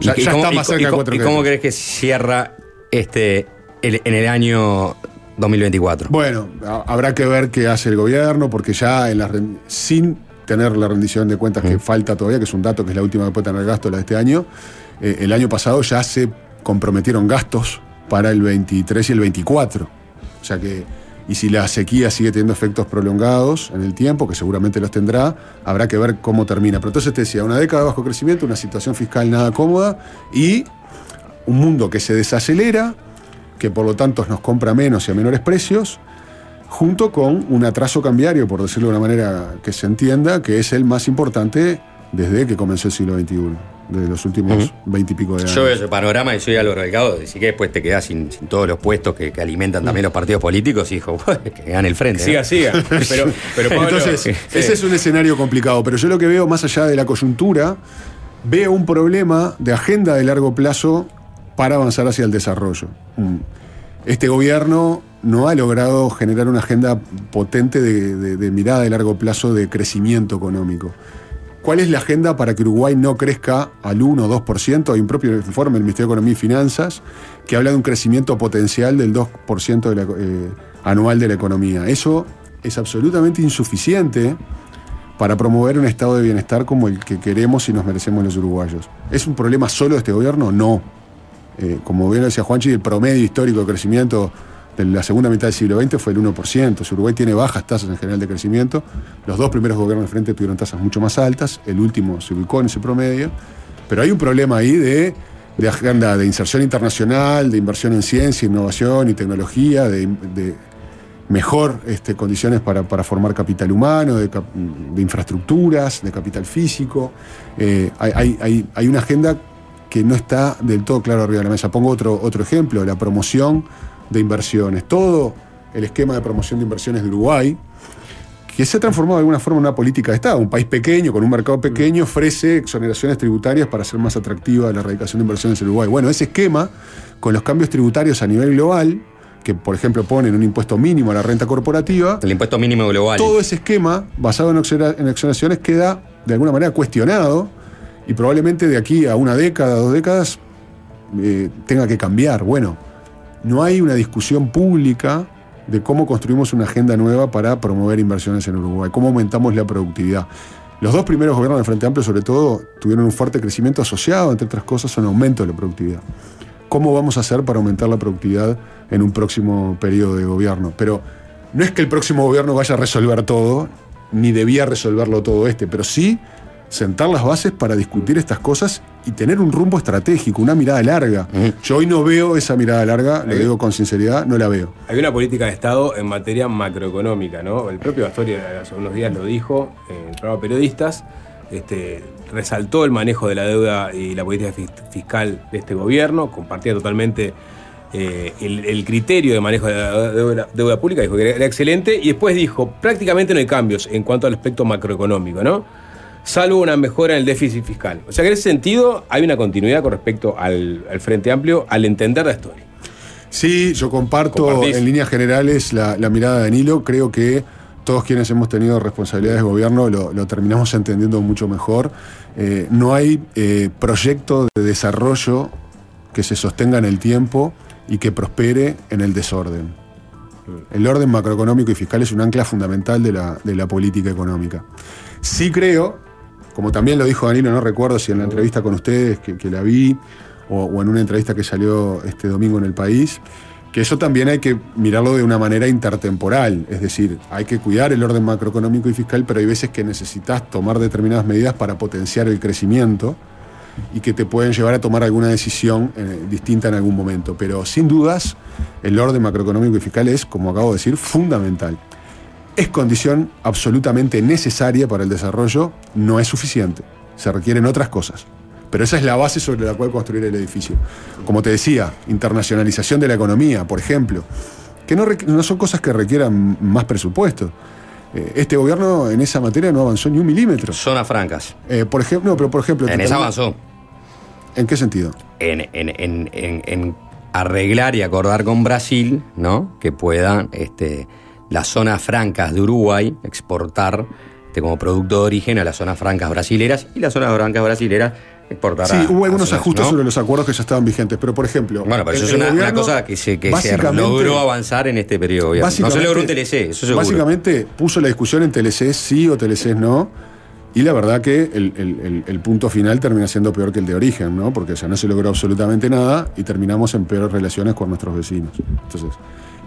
S10: ¿Y-
S18: Ya,
S10: y
S18: ya
S10: cómo-
S18: está más cerca
S10: y
S18: de
S10: co-
S18: 4
S10: ¿Y cómo crees que cierra este el- en el año 2024?
S18: Bueno, ha- habrá que ver qué hace el gobierno, porque ya en la sin tener la rendición de cuentas que falta todavía, que es un dato que es la última que puede tener gasto la de este año, eh, el año pasado ya se comprometieron gastos para el 23 y el 24. O sea que, y si la sequía sigue teniendo efectos prolongados en el tiempo, que seguramente los tendrá, habrá que ver cómo termina. Pero entonces te decía, una década de bajo crecimiento, una situación fiscal nada cómoda y un mundo que se desacelera, que por lo tanto nos compra menos y a menores precios, junto con un atraso cambiario, por decirlo de una manera que se entienda, que es el más importante desde que comenzó el siglo XXI, desde los últimos veintipico de años.
S10: Yo veo ese panorama y soy Álvaro Delgado, decir que después te quedás sin, sin todos los puestos que, que alimentan también los partidos políticos, y dijo, que gane el frente.
S8: Siga,
S10: ¿no?
S8: siga. Pero, pero Pablo,
S18: Entonces,
S8: sí.
S18: ese es un escenario complicado, pero yo lo que veo más allá de la coyuntura, veo un problema de agenda de largo plazo para avanzar hacia el desarrollo. Mm. Este gobierno no ha logrado generar una agenda potente de, mirada de largo plazo de crecimiento económico. ¿Cuál es la agenda para que Uruguay no crezca al 1 o 2%? Hay un propio informe del Ministerio de Economía y Finanzas que habla de un crecimiento potencial del 2% de la, eh, anual de la economía. Eso es absolutamente insuficiente para promover un estado de bienestar como el que queremos y nos merecemos los uruguayos. ¿Es un problema solo de este gobierno? No. Eh, como bien decía Juanchi, el promedio histórico de crecimiento de la segunda mitad del siglo XX fue el 1%. Si Uruguay tiene bajas tasas en general de crecimiento, los dos primeros gobiernos de frente tuvieron tasas mucho más altas, el último se ubicó en ese promedio, pero hay un problema ahí de, agenda de inserción internacional, de inversión en ciencia, innovación y tecnología, de, mejor este, condiciones para, formar capital humano, de, infraestructuras, de capital físico. Eh, hay una agenda que no está del todo claro arriba de la mesa. Pongo otro, otro ejemplo, la promoción de inversiones. Todo el esquema de promoción de inversiones de Uruguay, que se ha transformado de alguna forma en una política de Estado. Un país pequeño, con un mercado pequeño, ofrece exoneraciones tributarias para hacer más atractiva la erradicación de inversiones en Uruguay. Bueno, ese esquema, con los cambios tributarios a nivel global, que por ejemplo ponen un impuesto mínimo a la renta corporativa,
S10: El impuesto mínimo global.
S18: todo ese esquema basado en exoneraciones queda de alguna manera cuestionado y probablemente de aquí a una década, dos décadas, eh, tenga que cambiar. Bueno, no hay una discusión pública de cómo construimos una agenda nueva para promover inversiones en Uruguay, cómo aumentamos la productividad. Los dos primeros gobiernos del Frente Amplio, sobre todo, tuvieron un fuerte crecimiento asociado, entre otras cosas, a un aumento de la productividad. ¿Cómo vamos a hacer para aumentar la productividad en un próximo periodo de gobierno? Pero no es que el próximo gobierno vaya a resolver todo, ni debía resolverlo todo este, pero sí sentar las bases para discutir estas cosas y tener un rumbo estratégico, una mirada larga. Yo hoy no veo esa mirada larga, lo digo con sinceridad, no la veo.
S8: Hay una política de Estado en materia macroeconómica, ¿no? El propio Astoria hace unos días lo dijo en el programa Periodistas, este, resaltó el manejo de la deuda y la política fis- fiscal de este gobierno, compartía totalmente eh, el, el criterio de manejo de la deuda, deuda pública, dijo que era excelente, y después dijo, prácticamente no hay cambios en cuanto al aspecto macroeconómico, ¿no? Salvo una mejora en el déficit fiscal. O sea que en ese sentido hay una continuidad con respecto al, al Frente Amplio al entender la historia.
S18: Sí, yo comparto
S8: ¿Compartís?
S18: en líneas generales la, la mirada de Danilo. Creo que todos quienes hemos tenido responsabilidades de gobierno lo, lo terminamos entendiendo mucho mejor. Eh, no hay eh, proyecto de desarrollo que se sostenga en el tiempo y que prospere en el desorden. El orden macroeconómico y fiscal es un ancla fundamental de la, de la política económica. Sí creo, como también lo dijo Danilo, no recuerdo si en la entrevista con ustedes que, la vi o, o en una entrevista que salió este domingo en el país, que eso también hay que mirarlo de una manera intertemporal, es decir, hay que cuidar el orden macroeconómico y fiscal, pero hay veces que necesitas tomar determinadas medidas para potenciar el crecimiento y que te pueden llevar a tomar alguna decisión eh, distinta en algún momento. Pero sin dudas, el orden macroeconómico y fiscal es, como acabo de decir, fundamental. Es condición absolutamente necesaria para el desarrollo, no es suficiente. Se requieren otras cosas. Pero esa es la base sobre la cual construir el edificio. Como te decía, internacionalización de la economía, por ejemplo, que no, son cosas que requieran más presupuesto. Eh, Este gobierno en esa materia no avanzó ni un milímetro.
S10: Zonas francas.
S18: Eh, por ejemplo, no, pero por ejemplo.
S10: En esa avanzó.
S18: ¿En qué sentido?
S10: En, en- en- en- en arreglar y acordar con Brasil, ¿no? Que puedan este, las zonas francas de Uruguay exportar este, como producto de origen a las zonas francas brasileras y las zonas francas brasileras exportar
S18: Sí,
S10: a-
S18: hubo algunos
S10: zonas,
S18: ajustes
S10: ¿no?
S18: sobre los acuerdos que ya estaban vigentes, pero por ejemplo.
S10: Bueno, pero eso es una, cosa que se, que se logró avanzar en este periodo. No se logró un TLC, eso seguro.
S18: Básicamente puso la discusión en TLC sí o TLC no. Y la verdad que el, el- el- el punto final termina siendo peor que el de origen, ¿no? Porque ya no se logró absolutamente nada y terminamos en peores relaciones con nuestros vecinos. Entonces,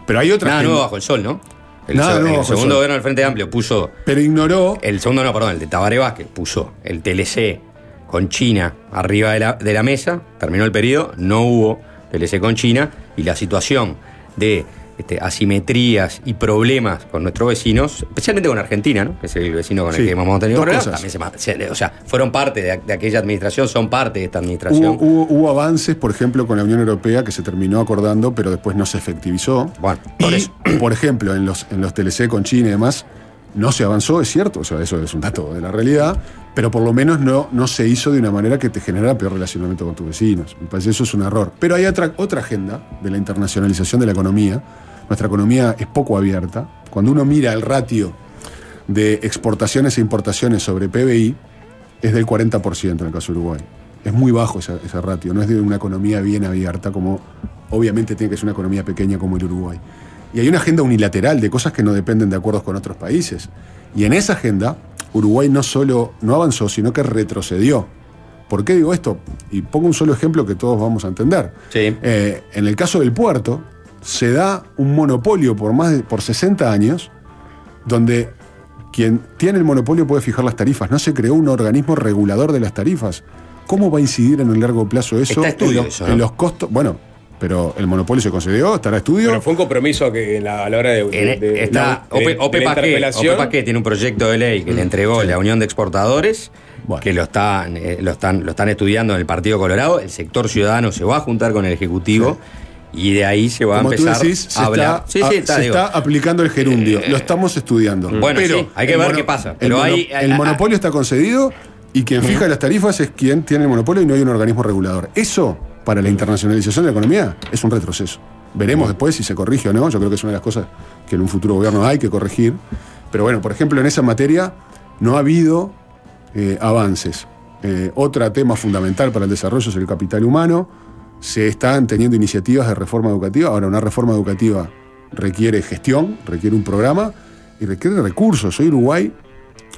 S18: pero hay otra
S10: Nada nuevo bajo el sol, ¿no? El, se- el segundo
S18: sol.
S10: gobierno del Frente Amplio puso.
S18: Pero ignoró.
S10: El segundo, no, perdón, el de Tabaré Vázquez puso el TLC con China arriba de la, de la mesa, terminó el periodo, no hubo TLC con China y la situación de este, asimetrías y problemas con nuestros vecinos, especialmente con Argentina, ¿no? que es el vecino con el
S18: Sí,
S10: que hemos tenido problemas, se o sea, fueron parte de, de aquella administración, son parte de esta administración.
S18: Hubo, hubo- hubo avances, por ejemplo, con la Unión Europea que se terminó acordando, pero después no se efectivizó. y, por ejemplo, en los, en los TLC con China y demás, no se avanzó, es cierto, o sea, eso es un dato de la realidad, pero por lo menos no, no se hizo de una manera que te genera peor relacionamiento con tus vecinos. Me parece que eso es un error. Pero hay otra, otra agenda de la internacionalización de la economía. Nuestra economía es poco abierta. Cuando uno mira el ratio de exportaciones e importaciones sobre PBI, es del 40% en el caso de Uruguay. Es muy bajo ese, ese ratio, no es de una economía bien abierta como obviamente tiene que ser una economía pequeña como el Uruguay. Y hay una agenda unilateral de cosas que no dependen de acuerdos con otros países. Y en esa agenda, Uruguay no solo no avanzó, sino que retrocedió. ¿Por qué digo esto? Y pongo un solo ejemplo que todos vamos a entender. Eh, en el caso del puerto, se da un monopolio por más de por 60 años, donde quien tiene el monopolio puede fijar las tarifas. No se creó un organismo regulador de las tarifas. ¿Cómo va a incidir en el largo plazo eso?
S8: Está a estudio
S18: en, los-
S8: eso, ¿no?
S18: en los costos. Bueno, pero el monopolio se concedió, estará estudio.
S8: Pero fue un compromiso que en la- a la hora de. de-
S10: está Ope,
S8: de
S10: Ope
S8: la
S10: Paqué,
S8: interpelación.
S10: Ope Paqué tiene un proyecto de ley que le entregó la Unión de Exportadores, que lo están, eh, lo, están, lo están estudiando en el Partido Colorado. El sector ciudadano se va a juntar con el Ejecutivo y de ahí se va
S18: Como
S10: a
S18: tú
S10: empezar
S18: decís, se,
S10: a hablar.
S18: está,
S10: Sí, sí, está,
S18: se
S10: digo.
S18: está aplicando el gerundio. Lo estamos estudiando.
S10: Bueno,
S18: pero
S10: sí, hay que ver qué pasa.
S18: El,
S10: Pero
S18: mono-
S10: hay-
S18: el
S10: ah,
S18: monopolio está concedido y quien fija las tarifas es quien tiene el monopolio y no hay un organismo regulador. Eso, para la internacionalización de la economía, es un retroceso. Veremos después si se corrige o no. Yo creo que es una de las cosas que en un futuro gobierno hay que corregir. Pero bueno, por ejemplo, en esa materia no ha habido eh, avances. Eh, otro tema fundamental para el desarrollo es el capital humano. Se están teniendo iniciativas de reforma educativa. Ahora, una reforma educativa requiere gestión, requiere un programa y requiere recursos. Hoy Uruguay,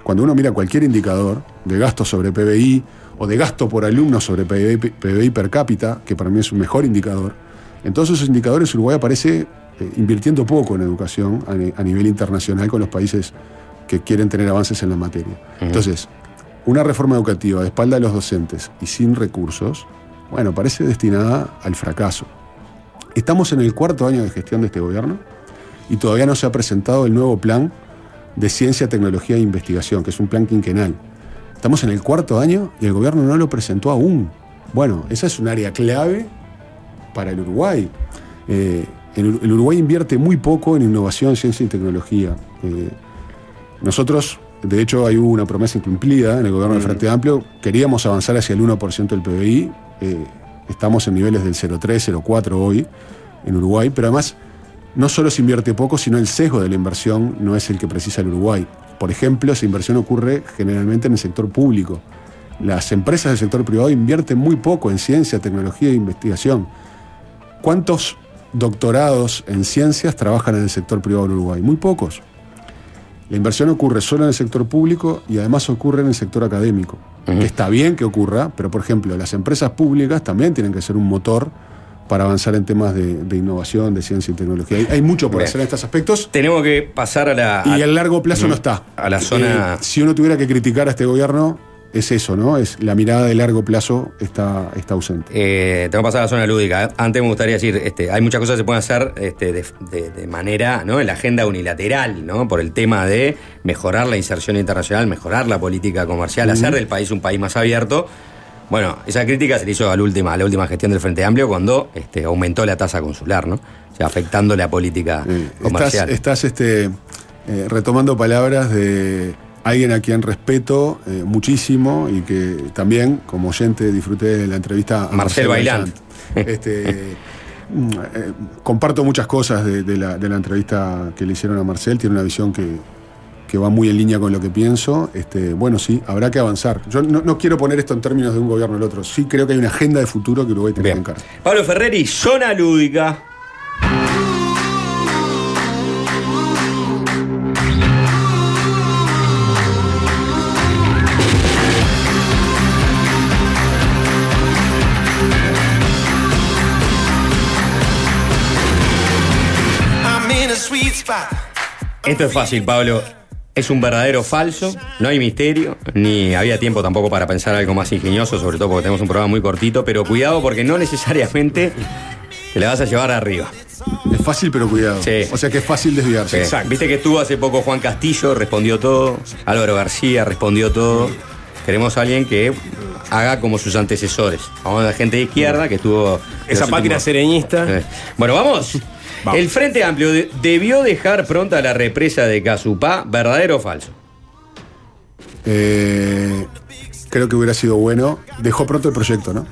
S18: cuando uno mira cualquier indicador de gasto sobre PBI o de gasto por alumno sobre PBI, per cápita, que para mí es un mejor indicador, en todos esos indicadores Uruguay aparece eh, invirtiendo poco en educación a, ni- a nivel internacional con los países que quieren tener avances en la materia. Entonces, una reforma educativa de espalda de los docentes y sin recursos, bueno, parece destinada al fracaso. Estamos en el cuarto año de gestión de este gobierno y todavía no se ha presentado el nuevo plan de ciencia, tecnología e investigación, que es un plan quinquenal. Estamos en el cuarto año y el gobierno no lo presentó aún. Bueno, esa es un área clave para el Uruguay. Eh, el, Ur- el Uruguay invierte muy poco en innovación, ciencia y tecnología. Eh, nosotros, de hecho, hay una promesa incumplida en el gobierno del Frente Amplio. Queríamos avanzar hacia el 1% del PBI. Eh, estamos en niveles del 0,3, 0,4 hoy. en Uruguay, pero además no solo se invierte poco, sino el sesgo de la inversión no es el que precisa el Uruguay. Por ejemplo, esa inversión ocurre generalmente en el sector público. Las empresas del sector privado invierten muy poco en ciencia, tecnología e investigación. ¿Cuántos doctorados en ciencias trabajan en el sector privado en Uruguay? Muy pocos. La inversión ocurre solo en el sector público y además ocurre en el sector académico. Está bien que ocurra, pero por ejemplo, las empresas públicas también tienen que ser un motor para avanzar en temas de, de innovación, de ciencia y tecnología. Hay, hay mucho por
S10: Bien.
S18: hacer en estos aspectos
S10: Tenemos que pasar a la.
S18: y a largo plazo no está.
S10: A la zona.
S18: Eh, si uno tuviera que criticar a este gobierno, es eso, ¿no? Es la mirada de largo plazo está, está ausente.
S10: Eh, tengo que pasar a la zona lúdica. Antes me gustaría decir, este, hay muchas cosas que se pueden hacer este, de, de- de manera, ¿no? En la agenda unilateral, ¿no? Por el tema de mejorar la inserción internacional, mejorar la política comercial, hacer del país un país más abierto. Bueno, esa crítica se le hizo a la última, a la última gestión del Frente Amplio cuando este, aumentó la tasa consular, ¿no? O sea, afectando la política
S18: Estás,
S10: comercial.
S18: estás este, eh, retomando palabras de alguien a quien respeto eh, muchísimo y que también, como oyente, disfruté de la entrevista a
S10: Marcel Bailán.
S18: Este, mm, eh, comparto muchas cosas de, de la, de la entrevista que le hicieron a Marcel, tiene una visión que, que va muy en línea con lo que pienso. Este, bueno, sí, habrá que avanzar. Yo no, no quiero poner esto en términos de un gobierno o el otro. Sí creo que hay una agenda de futuro que Uruguay tiene que encarar.
S10: Pablo Ferreri, zona lúdica. Esto es fácil, Pablo. Es un verdadero falso, no hay misterio, ni había tiempo tampoco para pensar algo más ingenioso, sobre todo porque tenemos un programa muy cortito, pero cuidado porque no necesariamente te la vas a llevar arriba.
S18: Es fácil, pero cuidado.
S10: Sí.
S18: O sea que es fácil desviarse.
S10: Sí. Viste que estuvo hace poco Juan Castillo, respondió todo, Álvaro García respondió todo. Queremos a alguien que haga como sus antecesores. Vamos a la gente de izquierda que estuvo...
S8: Esa
S10: los
S8: pátina
S10: últimos-
S8: sereñista.
S10: Bueno, vamos. El Frente Amplio de- debió dejar pronta la represa de Casupá, ¿verdadero o falso?
S18: Eh, creo que hubiera sido bueno. Dejó pronto el proyecto, ¿no?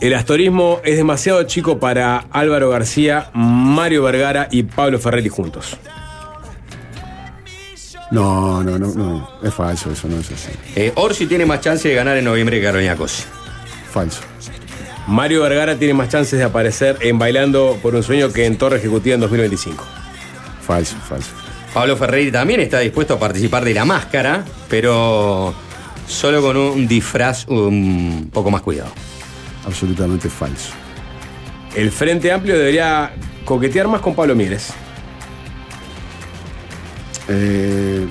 S8: El astorismo es demasiado chico para Álvaro García, Mario Vergara y Pablo Ferretti juntos.
S18: No, no, no, no. Es falso eso, no es así.
S10: Eh, Orsi tiene más chance de ganar en noviembre que Carolina Cosi.
S18: Falso.
S8: Mario Vergara tiene más chances de aparecer en Bailando por un Sueño que en Torre Ejecutiva en 2025.
S18: Falso, falso.
S10: Pablo Ferreira también está dispuesto a participar de la máscara, pero solo con un disfraz un poco más cuidado.
S18: Absolutamente falso.
S8: El Frente Amplio debería coquetear más con Pablo Mieres.
S18: Eh,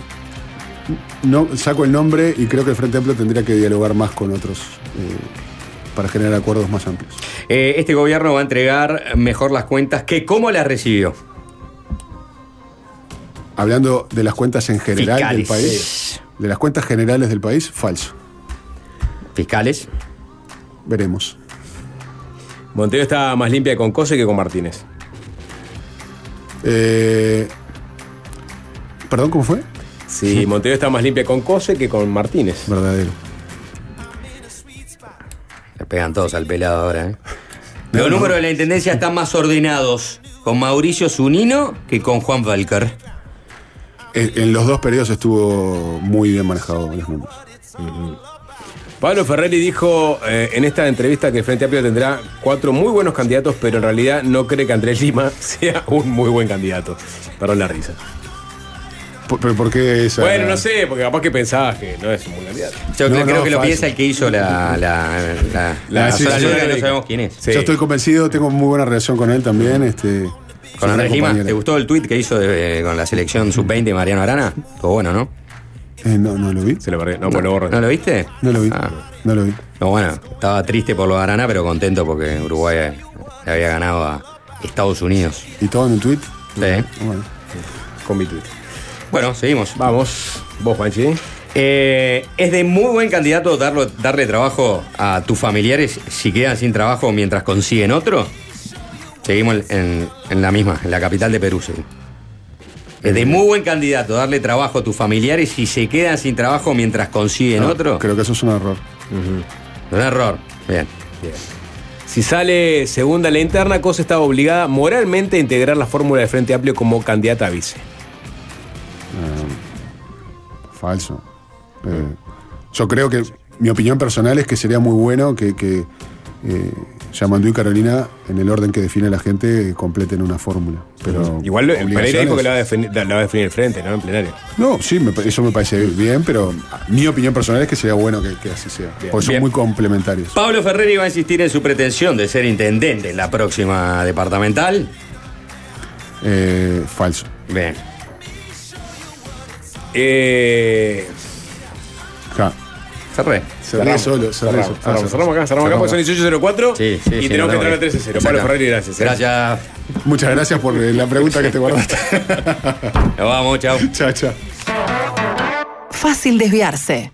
S18: no saco el nombre y creo que el Frente Amplio tendría que dialogar más con otros eh, para generar acuerdos más amplios.
S10: Eh, este gobierno va a entregar mejor las cuentas que cómo las recibió.
S18: Hablando de las cuentas en general
S10: Fiscales.
S18: del país, de las cuentas generales del país, falso.
S10: Fiscales.
S18: Veremos.
S8: Montevideo está más limpia con Cose que con Martínez.
S18: Eh, ¿Perdón, cómo fue?
S8: Sí, Montevideo está más limpia con Cose que con Martínez.
S18: Verdadero.
S10: Le pegan todos al pelado ahora, ¿eh? Los números de la intendencia están más ordenados con Mauricio Zunino que con Juan Valker.
S18: En, en los dos periodos estuvo muy bien manejado los números.
S8: Pablo Ferreri dijo eh, en esta entrevista que el Frente Amplio tendrá cuatro muy buenos candidatos, pero en realidad no cree que Andrés Lima sea un muy buen candidato. Perdón la risa.
S18: ¿Por, pero por qué esa?
S8: Bueno, no sé, porque capaz que pensabas que no es un candidato.
S10: Yo
S18: No,
S10: creo,
S18: no,
S10: creo que lo piensa el que hizo la, la, la, la,
S18: sí,
S10: zona
S18: sí,
S10: lúdica,
S18: sí.
S10: que no sabemos quién es.
S18: Yo estoy convencido, tengo muy buena relación con él también. Este,
S10: Con Andrés Lima. ¿te gustó el tweet que hizo de- con la selección sub-20 de Mariano Arana? Todo bueno, ¿no?
S18: Eh, no, no lo vi.
S8: Se lo perdí. No, pues lo borro.
S10: ¿No lo viste?
S18: No lo vi.
S10: Ah.
S18: No lo vi.
S10: No, bueno, estaba triste por lo de Arana, pero contento porque Uruguay eh, le había ganado a Estados Unidos.
S18: ¿Y todo en un tweet?
S10: Sí.
S18: Bueno.
S8: Con mi tweet.
S10: Bueno, seguimos.
S8: Vamos. Vos, Juanchi.
S10: Eh, es de muy buen candidato darlo- darle trabajo a tus familiares si quedan sin trabajo mientras consiguen otro. Seguimos en, en la misma, en la capital de Perú. sí. Es de muy buen candidato darle trabajo a tus familiares si se quedan sin trabajo mientras consiguen
S18: No,
S10: otro.
S18: Creo que eso es un error.
S10: Un error. Bien.
S8: Si sale segunda la interna, Cosa estaba obligada moralmente a integrar la fórmula de Frente Amplio como candidata a vice.
S18: Falso. Eh, yo creo que mi opinión personal es que sería muy bueno que, que eh, Yamandú y Carolina, en el orden que define la gente, completen una fórmula. Pero
S8: Igual Pereira dijo
S18: obligaciones-
S8: que la va, a definir, la va a definir el frente, ¿no? En plenario.
S18: No, sí, me eso me parece bien, pero mi opinión personal es que sería bueno que, que así sea. Porque son
S10: Bien.
S18: muy complementarios.
S10: Pablo Ferreri va a insistir en su pretensión de ser intendente en la próxima departamental.
S18: Eh, falso.
S10: Bien.
S8: Eh,
S18: Ja.
S10: Cerré.
S18: Cerré solo, cerré
S8: cerramos,
S18: solo. Ah,
S8: cerramos, cerramos acá, cerramos acá, porque son 18.04
S10: Sí, sí,
S8: y
S10: sí,
S8: tenemos que entrar a
S10: vemos.
S8: 13 0 Pablo. Ferreri, gracias. eh.
S10: Gracias.
S18: Muchas gracias por la pregunta que te guardaste.
S10: Nos vamos, chao.
S18: chao, chao.
S2: Fácil desviarse.